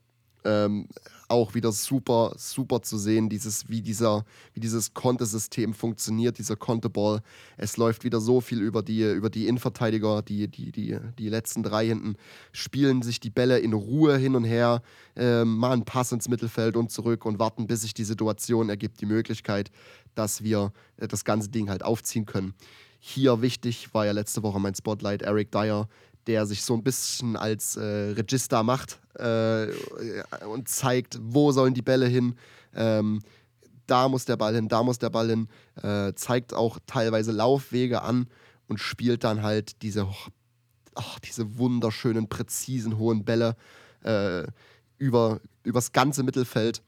Ähm, auch wieder super, super zu sehen, dieses, wie, dieser, wie dieses Kontesystem funktioniert, dieser Konteball. Es läuft wieder so viel über die, über die Innenverteidiger, die, die, die, die letzten drei hinten spielen sich die Bälle in Ruhe hin und her, machen einen Pass ins Mittelfeld und zurück und warten, bis sich die Situation ergibt, die Möglichkeit, dass wir äh, das ganze Ding halt aufziehen können. Hier wichtig war ja letzte Woche mein Spotlight Eric Dyer, der sich so ein bisschen als äh, Register macht äh, und zeigt, wo sollen die Bälle hin. Ähm, da muss der Ball hin, da muss der Ball hin. Äh, zeigt auch teilweise Laufwege an und spielt dann halt diese, oh, diese wunderschönen, präzisen, hohen Bälle äh, über, übers ganze Mittelfeld.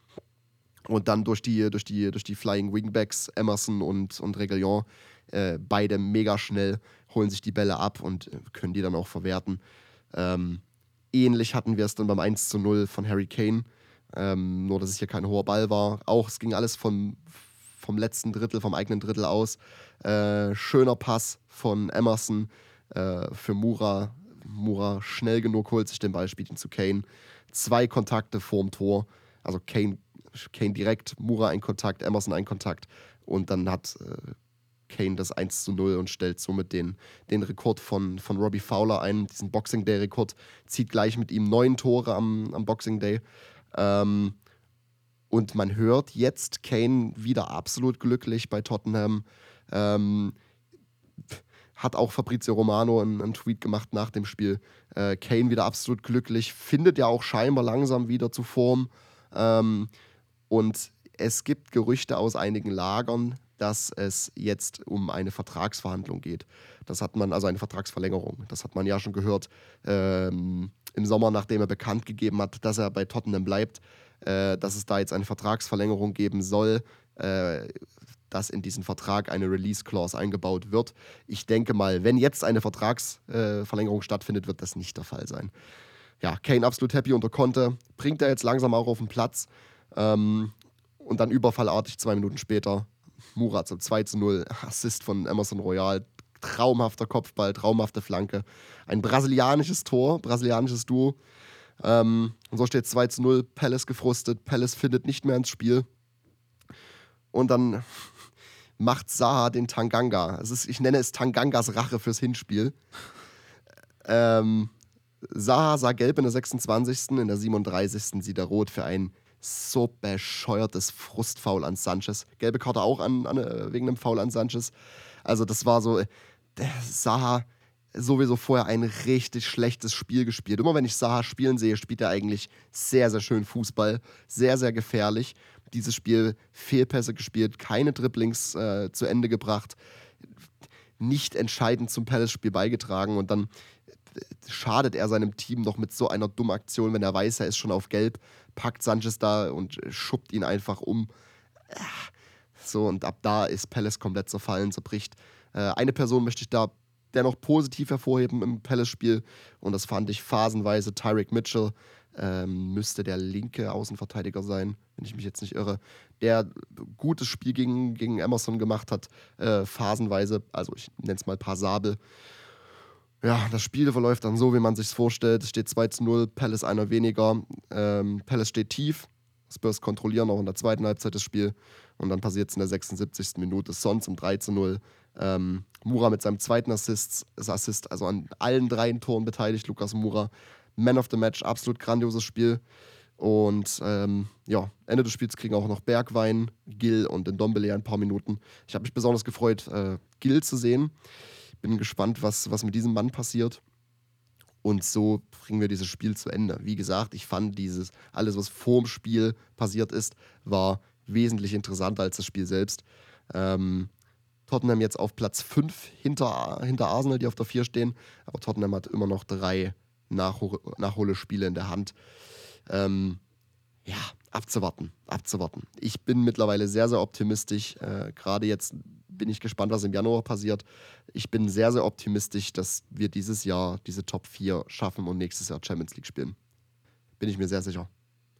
Und dann durch die, durch die, durch die Flying Wingbacks, Emerson und, und Reguilon, äh, beide mega schnell, holen sich die Bälle ab und äh, können die dann auch verwerten. Ähm, ähnlich hatten wir es dann beim 1 zu 0 von Harry Kane. Ähm, nur, dass es hier kein hoher Ball war. Auch, es ging alles vom, vom letzten Drittel, vom eigenen Drittel aus. Äh, schöner Pass von Emerson äh, für Mura. Mura schnell genug holt sich den Ball, spielt ihn zu Kane. Zwei Kontakte vorm Tor. Also Kane, Kane direkt, Mura ein Kontakt, Emerson ein Kontakt. Und dann hat äh, Kane das 1 zu 0 und stellt somit den, den Rekord von, von Robbie Fowler ein, diesen Boxing Day-Rekord, zieht gleich mit ihm neun Tore am, am Boxing Day. Ähm, Und man hört jetzt Kane wieder absolut glücklich bei Tottenham. Ähm, hat auch Fabrizio Romano einen, einen, Tweet gemacht nach dem Spiel. Äh, Kane wieder absolut glücklich, findet ja auch scheinbar langsam wieder zu Form. Ähm, und es gibt Gerüchte aus einigen Lagern, dass es jetzt um eine Vertragsverhandlung geht. Das hat man, also eine Vertragsverlängerung. Das hat man ja schon gehört ähm, im Sommer, nachdem er bekannt gegeben hat, dass er bei Tottenham bleibt, äh, dass es da jetzt eine Vertragsverlängerung geben soll. Äh, dass in diesen Vertrag eine Release-Clause eingebaut wird. Ich denke mal, wenn jetzt eine Vertragsverlängerung äh, stattfindet, wird das nicht der Fall sein. Ja, Kane absolut happy unter Conte, bringt er jetzt langsam auch auf den Platz. Ähm, und dann überfallartig zwei Minuten später Murat zum 2 zu 0, Assist von Emerson Royal, traumhafter Kopfball, traumhafte Flanke. Ein brasilianisches Tor, brasilianisches Duo. Ähm, und so steht 2 zu 0, Palace gefrustet, Palace findet nicht mehr ins Spiel. Und dann macht Saha den Tanganga. Es ist, ich nenne es Tangangas Rache fürs Hinspiel. Ähm, Saha sah gelb in der 26., in der 37. sieht er rot für ein so bescheuertes Frustfoul an Sanchez. Gelbe Karte auch an, an, äh, wegen einem Foul an Sanchez. Also das war so, der Saha sowieso vorher ein richtig schlechtes Spiel gespielt. Immer wenn ich Saha spielen sehe, spielt er eigentlich sehr, sehr schön Fußball. Sehr, sehr gefährlich. Dieses Spiel Fehlpässe gespielt, keine Dribblings äh, zu Ende gebracht, nicht entscheidend zum Palace-Spiel beigetragen und dann äh, schadet er seinem Team noch mit so einer dummen Aktion, wenn er weiß, er ist schon auf Gelb, packt Sanchez da und schuppt ihn einfach um. So, und ab da ist Palace komplett zerfallen, zerbricht. Äh, eine Person möchte ich da dennoch positiv hervorheben im Palace-Spiel und das fand ich phasenweise. Tyreek Mitchell ähm, müsste der linke Außenverteidiger sein, wenn ich mich jetzt nicht irre, der gutes Spiel gegen, gegen Emerson gemacht hat, äh, phasenweise. Also ich nenne es mal passabel. Ja, das Spiel verläuft dann so, wie man sich vorstellt. Es steht 2 zu 0, Palace einer weniger. Ähm, Palace steht tief. Spurs kontrollieren auch in der zweiten Halbzeit das Spiel. Und dann passiert es in der 76. Minute. Son zum 3 zu 0. Ähm, Mura mit seinem zweiten Assist, Assist, also an allen drei Toren beteiligt. Lukas Mura, Man of the Match, absolut grandioses Spiel. Und ähm, ja, Ende des Spiels kriegen auch noch Bergwein, Gil und den Dombele ein paar Minuten. Ich habe mich besonders gefreut, äh, Gil zu sehen. Bin gespannt, was, was mit diesem Mann passiert. Und so bringen wir dieses Spiel zu Ende. Wie gesagt, ich fand dieses, alles, was vorm Spiel passiert ist, war wesentlich interessanter als das Spiel selbst. Ähm, Tottenham jetzt auf Platz 5 hinter, hinter Arsenal, die auf der 4 stehen. Aber Tottenham hat immer noch drei Nachhol Nachholespiele in der Hand. Ähm, ja, abzuwarten, abzuwarten. Ich bin mittlerweile sehr, sehr optimistisch. Äh, Gerade jetzt bin ich gespannt, was im Januar passiert. Ich bin sehr, sehr optimistisch, dass wir dieses Jahr diese Top 4 schaffen und nächstes Jahr Champions League spielen. Bin ich mir sehr sicher.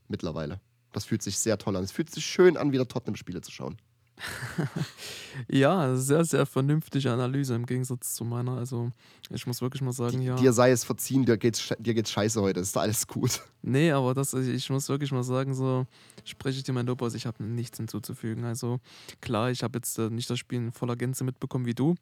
Mittlerweile. Das fühlt sich sehr toll an. Es fühlt sich schön an, wieder Tottenham-Spiele zu schauen. ja, sehr, sehr vernünftige Analyse im Gegensatz zu meiner. Also, ich muss wirklich mal sagen, ja. Dir sei es verziehen, dir geht's, dir geht's scheiße heute, ist alles gut. Nee, aber das, ich muss wirklich mal sagen, so spreche ich dir mein Lob aus, ich habe nichts hinzuzufügen. Also, klar, ich habe jetzt äh, nicht das Spiel in voller Gänze mitbekommen wie du.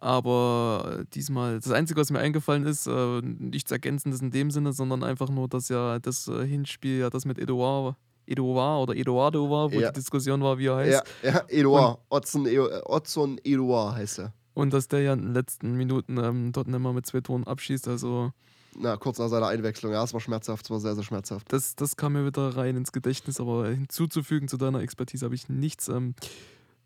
Aber diesmal, das Einzige, was mir eingefallen ist, äh, nichts Ergänzendes in dem Sinne, sondern einfach nur, dass ja das äh, Hinspiel, ja das mit Edouard Edouard oder Eduardo war, wo ja. die Diskussion war, wie er heißt. Ja, ja Eduard. Otzon, Otzon Eduard heißt er. Und dass der ja in den letzten Minuten ähm, dort nicht mal mit zwei Toren abschießt, also. Na, kurz nach seiner Einwechslung. Ja, es war schmerzhaft, es war sehr, sehr schmerzhaft. Das, das kam mir wieder rein ins Gedächtnis, aber hinzuzufügen zu deiner Expertise habe ich nichts. Ähm,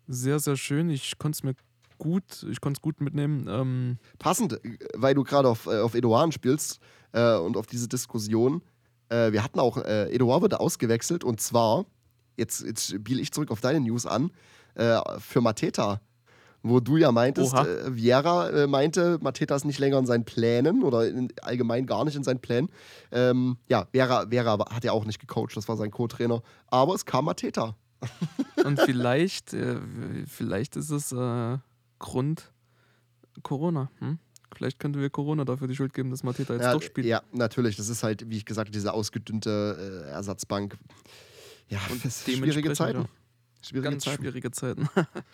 sehr, sehr schön. Ich konnte es mir gut, ich konnte es gut mitnehmen. Ähm Passend, weil du gerade auf, äh, auf Eduard spielst äh, und auf diese Diskussion. Äh, wir hatten auch, äh, Eduard wurde ausgewechselt und zwar, jetzt, jetzt spiele ich zurück auf deine News an, äh, für Mateta. Wo du ja meintest, äh, Viera äh, meinte, Mateta ist nicht länger in seinen Plänen oder in, allgemein gar nicht in seinen Plänen. Ähm, ja, Viera, Viera hat ja auch nicht gecoacht, das war sein Co-Trainer. Aber es kam Mateta. und vielleicht, äh, vielleicht ist es Grund Corona. Hm? Vielleicht könnten wir Corona dafür die Schuld geben, dass Mateta jetzt ja, doch spielt. Ja, natürlich. Das ist halt, wie ich gesagt habe, diese ausgedünnte äh, Ersatzbank. Ja, Und schwierige Zeiten. Ja. Schwierige Ganz Zeiten. schwierige Zeiten.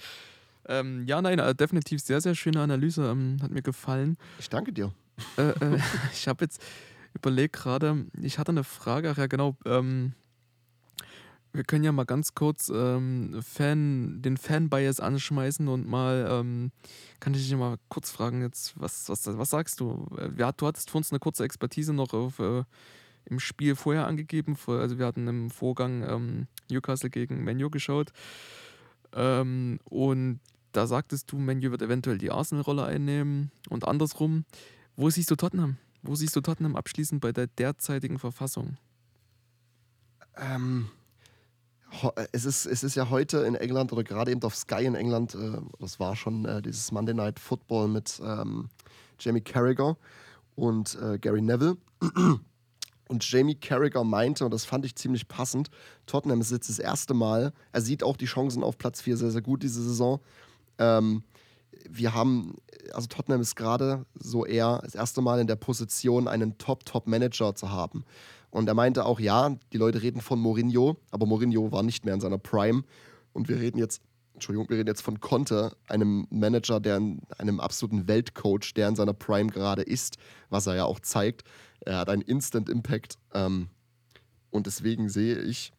ähm, ja, nein, äh, definitiv sehr, sehr schöne Analyse. Ähm, hat mir gefallen. Ich danke dir. Äh, äh, ich habe jetzt überlegt gerade, ich hatte eine Frage, ach ja genau, ähm, Wir können ja mal ganz kurz ähm, Fan, den Fan-Bias anschmeißen und mal, ähm, kann ich dich mal kurz fragen, jetzt, was, was, was sagst du? Wir, du hattest für uns eine kurze Expertise noch auf, äh, im Spiel vorher angegeben. Also wir hatten im Vorgang ähm, Newcastle gegen Menu geschaut. Ähm, und da sagtest du, Menu wird eventuell die Arsenal-Rolle einnehmen und andersrum. Wo siehst du Tottenham? Wo siehst du Tottenham abschließend bei der derzeitigen Verfassung? Ähm, äh, es, ist, es ist ja heute in England oder gerade eben auf Sky in England, äh, das war schon äh, dieses Monday Night Football mit ähm, Jamie Carragher und äh, Gary Neville. Und Jamie Carragher meinte, und das fand ich ziemlich passend, Tottenham ist jetzt das erste Mal, er sieht auch die Chancen auf Platz 4 sehr, sehr gut diese Saison. Ähm, wir haben, also Tottenham ist gerade so eher das erste Mal in der Position, einen Top-Top-Manager zu haben. Und er meinte auch, ja, die Leute reden von Mourinho, aber Mourinho war nicht mehr in seiner Prime. Und wir reden jetzt, Entschuldigung, wir reden jetzt von Conte, einem Manager, der in, einem absoluten Weltcoach, der in seiner Prime gerade ist, was er ja auch zeigt. Er hat einen Instant Impact. Ähm, und deswegen sehe ich,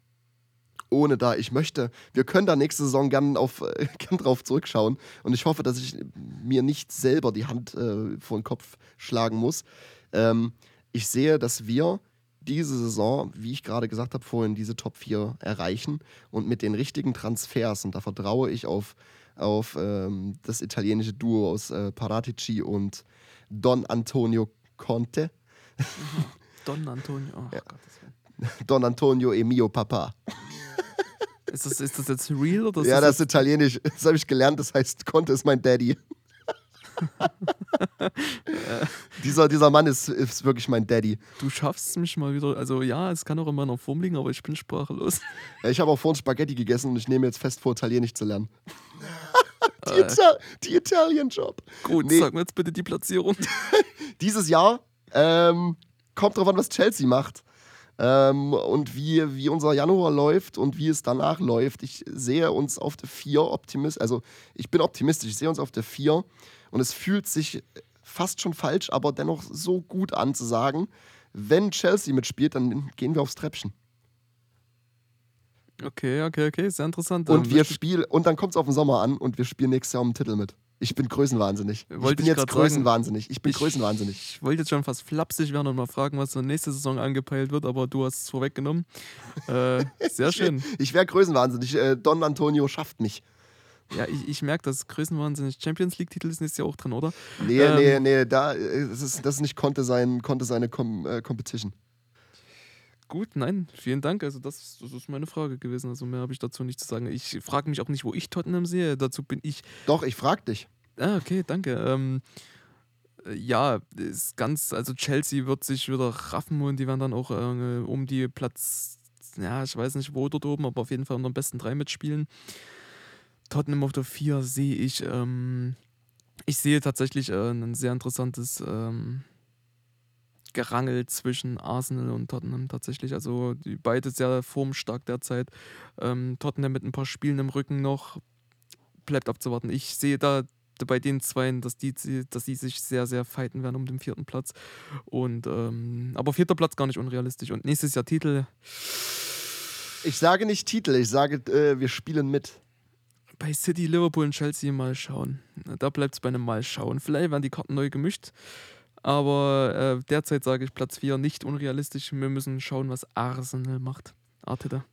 ohne da, ich möchte, wir können da nächste Saison gern, auf, äh, gern drauf zurückschauen. Und ich hoffe, dass ich mir nicht selber die Hand äh, vor den Kopf schlagen muss. Ähm, ich sehe, dass wir diese Saison, wie ich gerade gesagt habe, vorhin diese Top 4 erreichen und mit den richtigen Transfers, und da vertraue ich auf, auf ähm, das italienische Duo aus äh, Paratici und Don Antonio Conte, Don Antonio. Oh, Ja. Willen. Don Antonio e mio Papa. Ist das, ist das jetzt real oder ist ja, das das ist italienisch, das habe ich gelernt, das heißt Conte ist mein Daddy. dieser, dieser Mann ist, ist wirklich mein Daddy. Du schaffst mich mal wieder. Also ja, es kann auch in meiner Form liegen, aber ich bin sprachlos. Ich habe auch vorhin Spaghetti gegessen und ich nehme jetzt fest vor, Italienisch zu lernen. die, Ital die Italian-Job. gut, Nee. sag mir jetzt bitte die Platzierung. Dieses Jahr ähm, kommt drauf an, was Chelsea macht. Ähm, und wie, wie unser Januar läuft und wie es danach läuft. Ich sehe uns auf der 4 optimistisch. Also ich bin optimistisch, ich sehe uns auf der 4 und es fühlt sich fast schon falsch, aber dennoch so gut an zu sagen, wenn Chelsea mitspielt, dann gehen wir aufs Treppchen. Okay, okay, okay, sehr interessant. Und Ähm, wir spielen, und dann kommt es auf den Sommer an und wir spielen nächstes Jahr um den Titel mit. Ich bin größenwahnsinnig. Ich bin ich jetzt grad sagen. größenwahnsinnig. Ich bin Ich- größenwahnsinnig. Ich wollte jetzt schon fast flapsig werden und mal fragen, was so nächste Saison angepeilt wird, aber du hast es vorweggenommen. Äh, sehr schön. Ich wäre größenwahnsinnig. Äh, Don Antonio schafft mich. Ja, ich, ich merke, dass Größenwahnsinnig Champions League-Titel ist nächstes Jahr auch drin, oder? Nee, Ähm. nee, nee, da, äh, das, ist, das nicht konnte sein, konnte seine Com äh, Competition. Gut, nein, vielen Dank. Also das, das ist meine Frage gewesen. Also mehr habe ich dazu nicht zu sagen. Ich frage mich auch nicht, wo ich Tottenham sehe. Dazu bin ich Doch, ich frag dich. Ah, okay, danke. Ähm, äh, ja, ist ganz, also Chelsea wird sich wieder raffen und die werden dann auch äh, um die Platz, ja, ich weiß nicht wo dort oben, aber auf jeden Fall unter den besten drei mitspielen. Tottenham auf der 4 sehe ich, ähm, ich sehe tatsächlich äh, ein sehr interessantes ähm, Gerangel zwischen Arsenal und Tottenham tatsächlich. Also die beide sehr formstark derzeit. Ähm, Tottenham mit ein paar Spielen im Rücken noch. Bleibt abzuwarten. Ich sehe da bei den Zweien, dass die, dass die sich sehr, sehr fighten werden um den vierten Platz. Und ähm, aber vierter Platz gar nicht unrealistisch. Und nächstes Jahr Titel Ich sage nicht Titel, ich sage, äh, wir spielen mit. Bei City, Liverpool und Chelsea mal schauen. Da bleibt es bei einem Mal schauen. Vielleicht werden die Karten neu gemischt. Aber äh, derzeit sage ich Platz 4 nicht unrealistisch. Wir müssen schauen, was Arsenal macht. Arteta.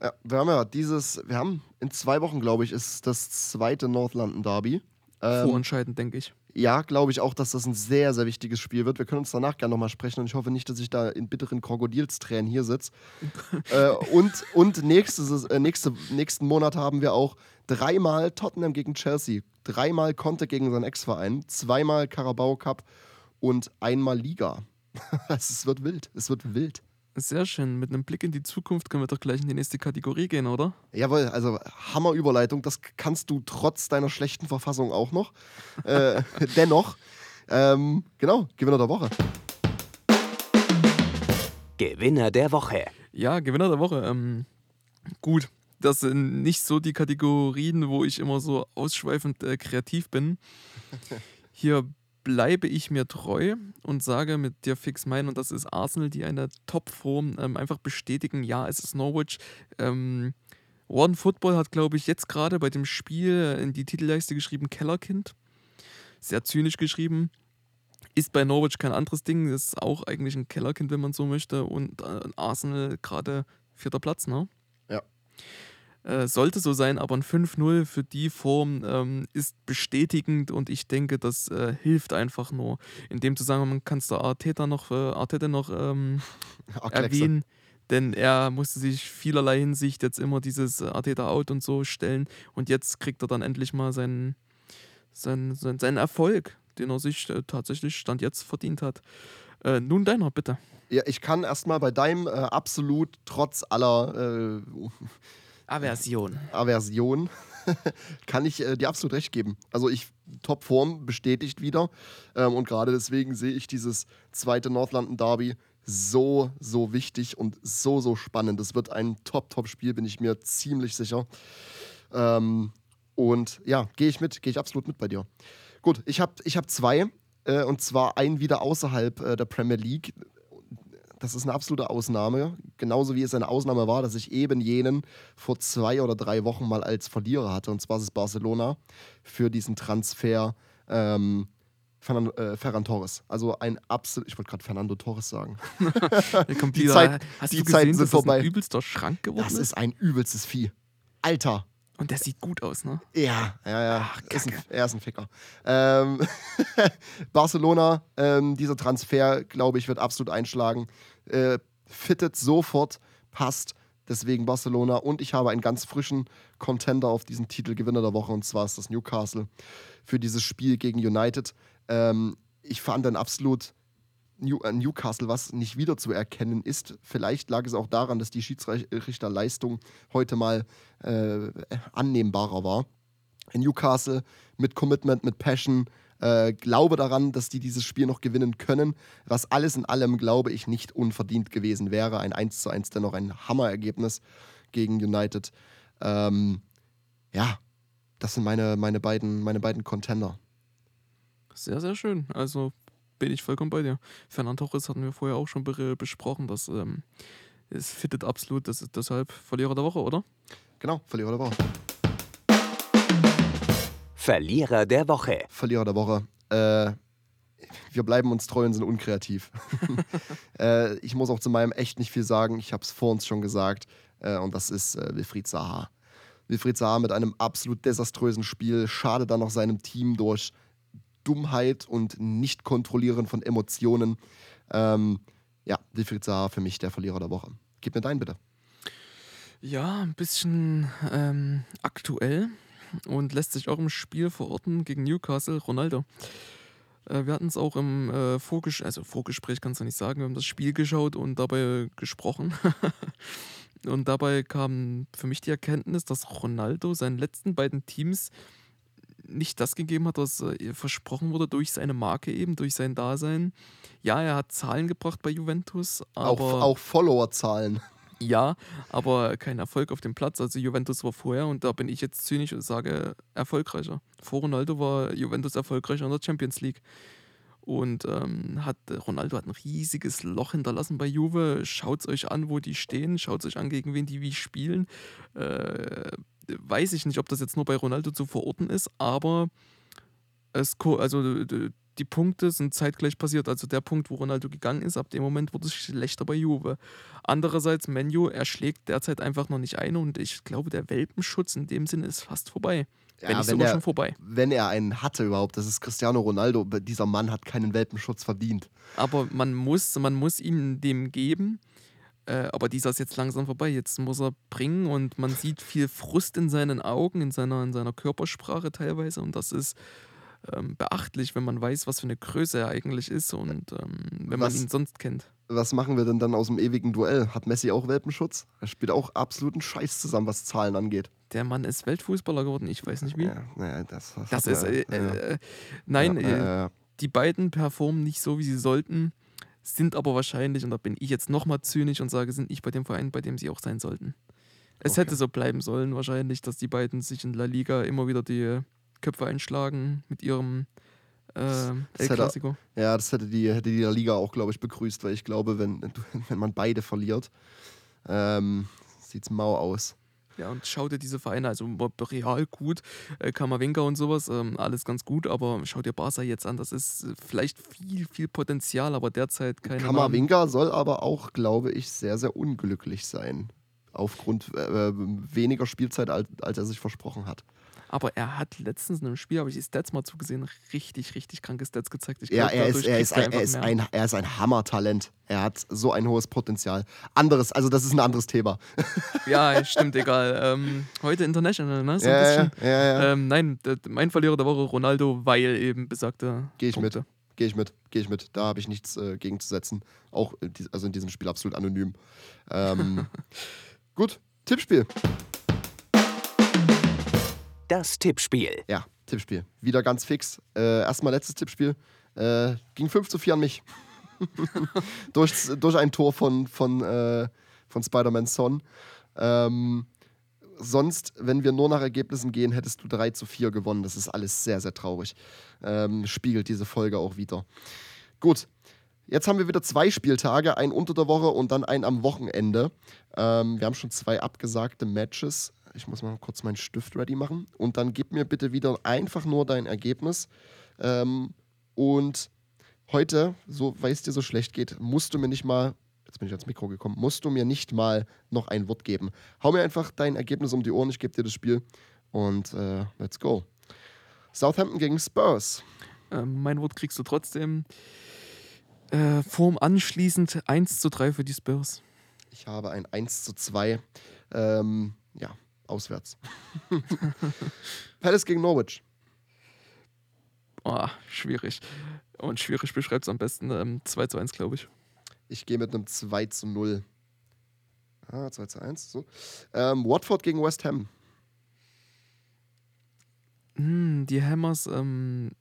Ja, wir haben ja dieses, wir haben in zwei Wochen, glaube ich, ist das zweite North London Derby. Ähm, Vorentscheidend, denke ich. Ja, glaube ich auch, dass das ein sehr, sehr wichtiges Spiel wird. Wir können uns danach gerne nochmal sprechen und ich hoffe nicht, dass ich da in bitteren Krokodilstränen hier sitze. äh, und und nächste, Saison- äh, nächste, nächsten Monat haben wir auch dreimal Tottenham gegen Chelsea, dreimal Conte gegen seinen Ex-Verein, zweimal Carabao Cup und einmal Liga. es wird wild, es wird wild. Sehr schön. Mit einem Blick in die Zukunft können wir doch gleich in die nächste Kategorie gehen, oder? Jawohl, also Hammerüberleitung, das kannst du trotz deiner schlechten Verfassung auch noch. Äh, dennoch, ähm, genau, Gewinner der Woche. Gewinner der Woche. Ja, Gewinner der Woche. Ähm, gut. Das sind nicht so die Kategorien, wo ich immer so ausschweifend äh, kreativ bin. Hier bleibe ich mir treu und sage mit dir fix mein, und das ist Arsenal, die eine Topform ähm, einfach bestätigen. Ja, es ist Norwich. Ähm, One Football hat, glaube ich, jetzt gerade bei dem Spiel in die Titelleiste geschrieben Kellerkind. Sehr zynisch geschrieben. Ist bei Norwich kein anderes Ding. Ist auch eigentlich ein Kellerkind, wenn man so möchte. Und äh, Arsenal gerade vierter Platz, ne? Ja. Äh, sollte so sein, aber ein 5-0 für die Form ähm, ist bestätigend und ich denke, das äh, hilft einfach nur. In dem Zusammenhang kannst du Arteta noch, äh, Arteta noch ähm, erwähnen, denn er musste sich vielerlei Hinsicht jetzt immer dieses Arteta out und so stellen und jetzt kriegt er dann endlich mal seinen, seinen, seinen, seinen Erfolg, den er sich äh, tatsächlich Stand jetzt verdient hat. Äh, nun deiner, bitte. Ja, ich kann erstmal bei deinem äh, absolut trotz aller äh, Aversion. Aversion kann ich äh, dir absolut recht geben. Also ich Topform bestätigt wieder ähm, und gerade deswegen sehe ich dieses zweite Nordlanden Derby so so wichtig und so so spannend. Es wird ein Top Top Spiel, bin ich mir ziemlich sicher. Ähm, und ja, gehe ich mit, gehe ich absolut mit bei dir. Gut, ich habe ich hab zwei äh, und zwar einen wieder außerhalb äh, der Premier League. Das ist eine absolute Ausnahme, genauso wie es eine Ausnahme war, dass ich eben jenen vor zwei oder drei Wochen mal als Verlierer hatte. Und zwar ist es Barcelona für diesen Transfer ähm, Fernando, äh, Ferran Torres. Also ein absolut, ich wollte gerade Fernando Torres sagen. Die wieder- Zeit- hast die du Zeiten gesehen, sind dass das vorbei. ein übelster Schrank geworden Das ist? ist ein übelstes Vieh. Alter, Und der sieht gut aus, ne? Ja, ja, ja. ist ein, er ist ein Ficker. Ähm, Barcelona, ähm, dieser Transfer, glaube ich, wird absolut einschlagen. Äh, fittet sofort, passt. Deswegen Barcelona. Und ich habe einen ganz frischen Contender auf diesen Titelgewinner der Woche, und zwar ist das Newcastle für dieses Spiel gegen United. Ähm, ich fand dann absolut Newcastle, was nicht wiederzuerkennen ist. Vielleicht lag es auch daran, dass die Schiedsrichterleistung heute mal äh, annehmbarer war. In Newcastle mit Commitment, mit Passion, äh, glaube daran, dass die dieses Spiel noch gewinnen können, was alles in allem, glaube ich, nicht unverdient gewesen wäre. Ein 1 zu 1 dennoch ein Hammerergebnis gegen United. Ähm, ja, das sind meine, meine, beiden, meine beiden Contender. Sehr, sehr schön. Also bin ich vollkommen bei dir. Fernando Torres hatten wir vorher auch schon be besprochen. Das ähm, es fittet absolut. Das ist deshalb Verlierer der Woche, oder? Genau, Verlierer der Woche. Verlierer der Woche. Verlierer der Woche. Äh, wir bleiben uns treu und sind unkreativ. äh, ich muss auch zu meinem echt nicht viel sagen. Ich habe es vor uns schon gesagt. Äh, und das ist äh, Wilfried Zaha. Wilfried Zaha mit einem absolut desaströsen Spiel. Schade dann noch seinem Team durch Dummheit und Nicht-Kontrollieren von Emotionen. Ähm, ja, Wilfried Zaha für mich der Verlierer der Woche. Gib mir deinen bitte. Ja, ein bisschen ähm, aktuell und lässt sich auch im Spiel verorten gegen Newcastle, Ronaldo. Äh, wir hatten es auch im äh, Vorgespräch, also Vorgespräch kannst du nicht sagen, wir haben das Spiel geschaut und dabei gesprochen. und dabei kam für mich die Erkenntnis, dass Ronaldo seinen letzten beiden Teams nicht das gegeben hat, was äh, versprochen wurde durch seine Marke eben, durch sein Dasein. Ja, er hat Zahlen gebracht bei Juventus, aber Auch, auch Followerzahlen. ja, aber kein Erfolg auf dem Platz. Also Juventus war vorher und da bin ich jetzt zynisch und sage erfolgreicher. Vor Ronaldo war Juventus erfolgreicher in der Champions League. Und ähm, hat, Ronaldo hat ein riesiges Loch hinterlassen bei Juve. Schaut es euch an, wo die stehen. Schaut es euch an, gegen wen die wie spielen. Äh, weiß ich nicht, ob das jetzt nur bei Ronaldo zu verorten ist, aber es, also die Punkte sind zeitgleich passiert. Also der Punkt, wo Ronaldo gegangen ist, ab dem Moment wurde es schlechter bei Juve. Andererseits, Menu, er schlägt derzeit einfach noch nicht ein und ich glaube, der Welpenschutz in dem Sinne ist fast vorbei. wenn nicht sogar er, schon vorbei. wenn er einen hatte überhaupt, das ist Cristiano Ronaldo. Dieser Mann hat keinen Welpenschutz verdient. Aber man muss, man muss ihm dem geben. Äh, aber dieser ist jetzt langsam vorbei. Jetzt muss er bringen und man sieht viel Frust in seinen Augen, in seiner, in seiner Körpersprache teilweise. Und das ist ähm, beachtlich, wenn man weiß, was für eine Größe er eigentlich ist und ähm, wenn man Was- ihn sonst kennt. Was machen wir denn dann aus dem ewigen Duell? Hat Messi auch Welpenschutz? Er spielt auch absoluten Scheiß zusammen, was Zahlen angeht. Der Mann ist Weltfußballer geworden, ich weiß nicht wie. Ja, naja, das, das, Das ist, äh, ja, äh, nein, ja, äh, ja, ja. die beiden performen nicht so, wie sie sollten, sind aber wahrscheinlich, und da bin ich jetzt nochmal zynisch und sage, sind nicht bei dem Verein, bei dem sie auch sein sollten. Es Okay. hätte so bleiben sollen, wahrscheinlich, dass die beiden sich in La Liga immer wieder die Köpfe einschlagen mit ihrem Das El hätte- Clasico. Ja, das hätte die, hätte die Liga auch, glaube ich, begrüßt, weil ich glaube, wenn, wenn man beide verliert, ähm, sieht es mau aus. Ja, und schau dir diese Vereine, also Real gut, äh, Kamavinga und sowas, ähm, alles ganz gut, aber schau dir Barca jetzt an, das ist äh, vielleicht viel, viel Potenzial, aber derzeit keine. Kammerwinger soll aber auch, glaube ich, sehr, sehr unglücklich sein. Aufgrund äh, weniger Spielzeit, als, als er sich versprochen hat. Aber er hat letztens in einem Spiel, habe ich die Stats mal zugesehen, richtig, richtig kranke Stats gezeigt. Ich Ja, glaub, er ist, er, ist ein, er, ist ein, er ist ein Hammertalent. Er hat so ein hohes Potenzial. Anderes, also das ist ein anderes Thema. Ja, stimmt, egal. Ähm, heute International, ne? So ein Ja, ja, bisschen. ja, ja. Ähm, nein, mein Verlierer der Woche Ronaldo, weil eben besagte Geh ich mit. Punkte. Gehe ich mit, gehe ich mit. Da habe ich nichts äh, gegen zu setzen. Auch also in diesem Spiel absolut anonym. Ähm, gut, Tippspiel. Das Tippspiel. Ja, Tippspiel. Wieder ganz fix. Äh, erstmal letztes Tippspiel. Äh, ging 5 zu 4 an mich. durch, durch ein Tor von, von, äh, von Spider-Man Son. Ähm, sonst, wenn wir nur nach Ergebnissen gehen, hättest du 3 zu 4 gewonnen. Das ist alles sehr, sehr traurig. Ähm, spiegelt diese Folge auch wieder. Gut. Jetzt haben wir wieder zwei Spieltage, einen unter der Woche und dann einen am Wochenende. Ähm, wir haben schon zwei abgesagte Matches. Ich muss mal kurz meinen Stift ready machen. Und dann gib mir bitte wieder einfach nur dein Ergebnis. Ähm, und heute, so weil es dir so schlecht geht, musst du mir nicht mal, jetzt bin ich ans Mikro gekommen, musst du mir nicht mal noch ein Wort geben. Hau mir einfach dein Ergebnis um die Ohren, ich gebe dir das Spiel und äh, let's go. Southampton gegen Spurs. Ähm, mein Wort kriegst du trotzdem. Äh, Form anschließend 1 zu 3 für die Spurs. Ich habe ein 1 zu 2. Ähm, ja, auswärts. Palace gegen Norwich. Oh, schwierig. Und schwierig beschreibt es am besten. Ähm, 2 zu 1, glaube ich. Ich gehe mit einem 2 zu 0. Ah, 2 zu 1. So. Ähm, Watford gegen West Ham. Hm, die Hammers, ähm,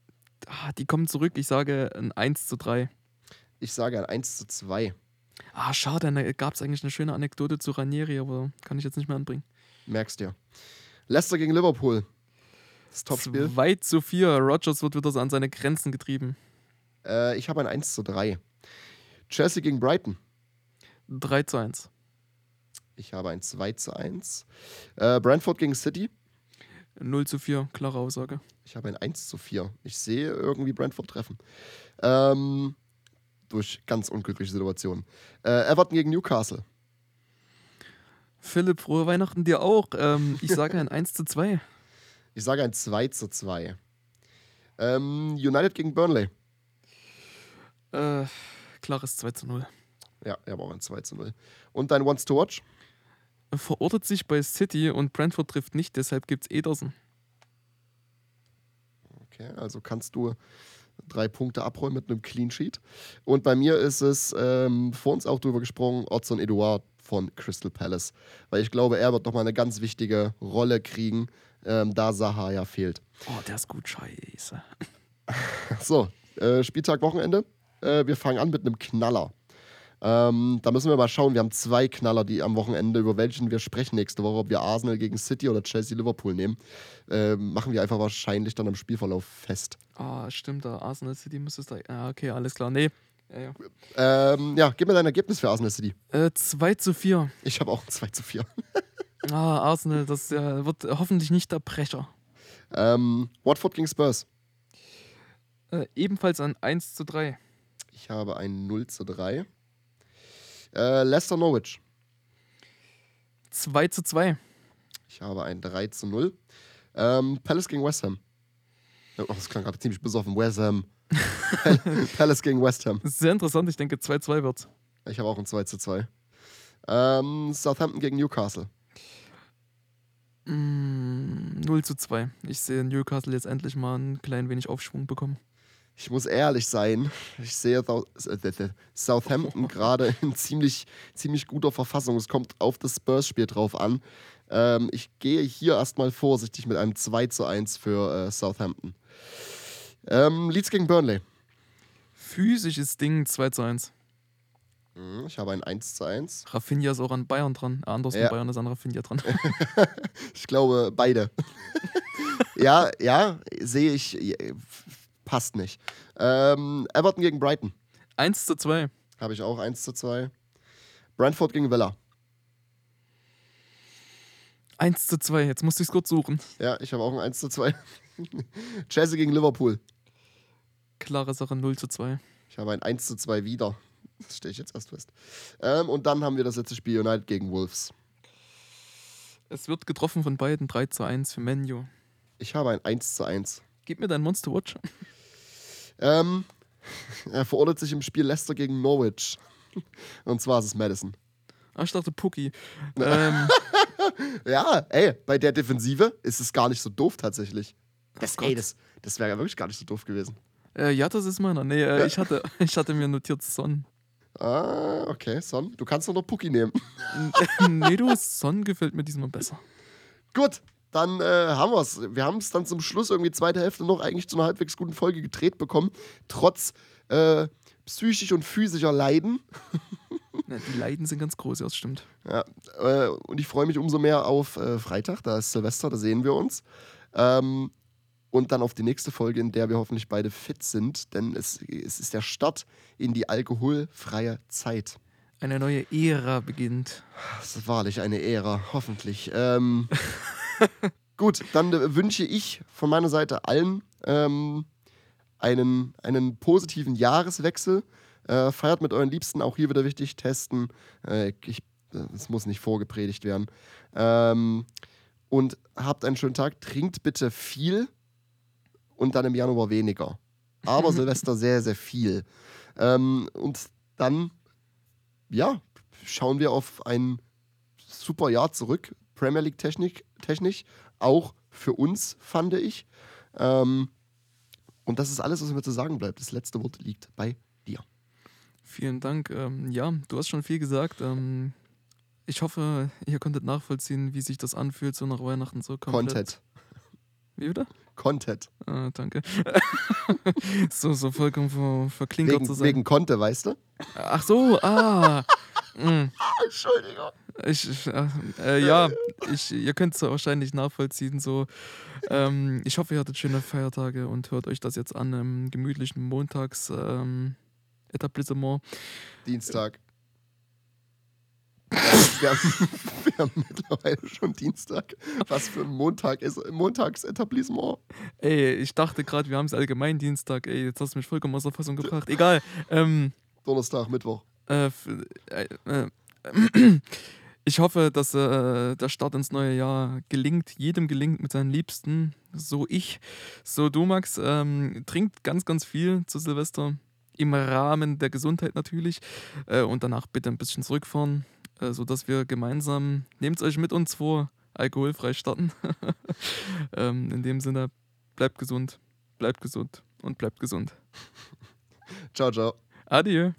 ah, die kommen zurück. Ich sage ein 1 zu 3. Ich sage ein 1 zu 2. Ah, schade, da gab es eigentlich eine schöne Anekdote zu Ranieri, aber kann ich jetzt nicht mehr anbringen. Merkst dir. Leicester gegen Liverpool. Das Topspiel. 2 zu 4. Rogers wird wieder so an seine Grenzen getrieben. Äh, ich habe ein 1 zu 3. Chelsea gegen Brighton. 3 zu 1. Ich habe ein 2 zu 1. Äh, Brentford gegen City. 0 zu 4, klare Aussage. Ich habe ein 1 zu 4. Ich sehe irgendwie Brentford treffen. Ähm, durch ganz unglückliche Situationen. Äh, Everton gegen Newcastle. Philipp, frohe Weihnachten dir auch. Ähm, ich sage ein 1 zu 2. Ich sage ein 2 zu 2. Ähm, United gegen Burnley. Äh, klares 2 zu 0. Ja, ich habe auch ein 2 zu 0. Und dein Wants to Watch? Verortet sich bei City und Brentford trifft nicht, deshalb gibt es Ederson. Okay, also kannst du drei Punkte abräumen mit einem Clean Sheet. Und bei mir ist es ähm, vor uns auch drüber gesprochen, Odson Eduard von Crystal Palace. Weil ich glaube, er wird nochmal eine ganz wichtige Rolle kriegen, ähm, da Saha ja fehlt. Oh, der ist gut, scheiße. So, äh, Spieltag Wochenende. Äh, wir fangen an mit einem Knaller. Ähm, da müssen wir mal schauen. Wir haben zwei Knaller, die am Wochenende, über welchen wir sprechen nächste Woche, ob wir Arsenal gegen City oder Chelsea Liverpool nehmen. Ähm, machen wir einfach wahrscheinlich dann am Spielverlauf fest. Ah, stimmt, da Arsenal City müsste es da. Ah, okay, alles klar. Nee. Ja, ja. Ähm, ja, gib mir dein Ergebnis für Arsenal City. Äh, 2 zu 4. Ich habe auch ein 2 zu 4. Ah, Arsenal, das äh, wird hoffentlich nicht der Brecher. Ähm, Watford gegen Spurs. Äh, ebenfalls ein 1 zu 3. Ich habe ein 0 zu 3. Äh, Leicester Norwich. 2 zu 2. Ich habe ein 3 zu 0. Ähm, Palace gegen West Ham. Oh, das klang gerade ziemlich besoffen. West Ham. Palace gegen West Ham. Sehr interessant, ich denke 2-2 wird's. Ich habe auch ein 2 zu 2. Ähm, Southampton gegen Newcastle. Mm, 0 zu 2. Ich sehe Newcastle jetzt endlich mal ein klein wenig Aufschwung bekommen. Ich muss ehrlich sein, ich sehe äh, Southampton gerade in ziemlich, ziemlich guter Verfassung. Es kommt auf das Spurs-Spiel drauf an. Ähm, ich gehe hier erstmal vorsichtig mit einem 2 zu 1 für äh, Southampton. Ähm, Leeds gegen Burnley. Physisches Ding 2 zu 1. Hm, Ich habe ein 1 zu 1. Rafinha ist auch an Bayern dran. Äh, anders Ja. an Bayern ist an Rafinha dran. Ich glaube, beide. ja, ja, sehe ich. passt nicht. Ähm, Everton gegen Brighton. 1 zu 2. Habe ich auch 1 zu 2. Brentford gegen Villa. 1 zu 2. Jetzt musste ich es kurz suchen. Ja, ich habe auch ein 1 zu 2. Chelsea gegen Liverpool. Klare Sache 0 zu 2. Ich habe ein 1 zu 2 wieder. Das stehe ich jetzt erst fest. Ähm, und dann haben wir das letzte Spiel United gegen Wolves. Es wird getroffen von beiden 3 zu 1 für Menu. Ich habe ein 1 zu 1. Gib mir dein Monster Watch. Ähm, er verordnet sich im Spiel Leicester gegen Norwich. Und zwar ist es Madison. Ah, ich dachte Pucki. ähm, Ja, ey, bei der Defensive ist es gar nicht so doof tatsächlich. Das, Oh ey, das, das wäre ja wirklich gar nicht so doof gewesen. Äh, ja, das ist meiner. Nee, äh, ich, hatte, ich hatte mir notiert Son. Ah, okay, Son. Du kannst doch noch Pucki nehmen. nee, du, Son gefällt mir diesmal besser. Gut, dann äh, haben wir es. Wir haben es dann zum Schluss irgendwie zweite Hälfte noch eigentlich zu einer halbwegs guten Folge gedreht bekommen. Trotz äh, psychisch und physischer Leiden. Ja, die Leiden sind ganz groß, ja, das stimmt. Ja, äh, und ich freue mich umso mehr auf äh, Freitag, da ist Silvester, da sehen wir uns. Ähm, und dann auf die nächste Folge, in der wir hoffentlich beide fit sind, denn es, es ist der Start in die alkoholfreie Zeit. Eine neue Ära beginnt. Das ist wahrlich eine Ära, hoffentlich. Ähm, gut, dann wünsche ich von meiner Seite allen ähm, einen, einen positiven Jahreswechsel. Äh, feiert mit euren Liebsten, auch hier wieder wichtig, testen. Äh, ich, es muss nicht vorgepredigt werden. Ähm, und habt einen schönen Tag. Trinkt bitte viel und dann im Januar weniger. Aber Silvester sehr, sehr viel. Ähm, und dann, ja, schauen wir auf ein super Jahr zurück, Premier League Technik, technisch, auch für uns, fand ich. Ähm, und das ist alles, was mir zu sagen bleibt. Das letzte Wort liegt bei dir. Vielen Dank. Ähm, ja, du hast schon viel gesagt. Ähm, ich hoffe, ihr konntet nachvollziehen, wie sich das anfühlt, so nach Weihnachten so komplett. Content. Wie wieder? Content. Ah, danke. so, so vollkommen ver verklinkert Wegen, zu sein. wegen Conte, weißt du? Ach so, ah. Mm. Entschuldigung. Ich, ich, äh, ja, ich, ihr könnt es wahrscheinlich nachvollziehen. So, ähm, ich hoffe, ihr hattet schöne Feiertage und hört euch das jetzt an im gemütlichen Montags ähm, Etablissement. Dienstag. Wir haben, wir haben mittlerweile schon Dienstag. Was für ein Montag ist Montagsetablissement. Ey, ich dachte gerade, wir haben es allgemein Dienstag. Ey, jetzt hast du mich vollkommen aus der Fassung gebracht. Egal. Ähm, Donnerstag, Mittwoch. äh, äh, äh, ich hoffe, dass äh, der Start ins neue Jahr gelingt, jedem gelingt mit seinen Liebsten. So ich, so du, Max. Ähm, trinkt ganz, ganz viel zu Silvester. Im Rahmen der Gesundheit natürlich. Äh, und danach bitte ein bisschen zurückfahren, äh, sodass wir gemeinsam, nehmt euch mit uns vor, alkoholfrei starten. ähm, in dem Sinne, bleibt gesund, bleibt gesund und bleibt gesund. Ciao, ciao. Adieu.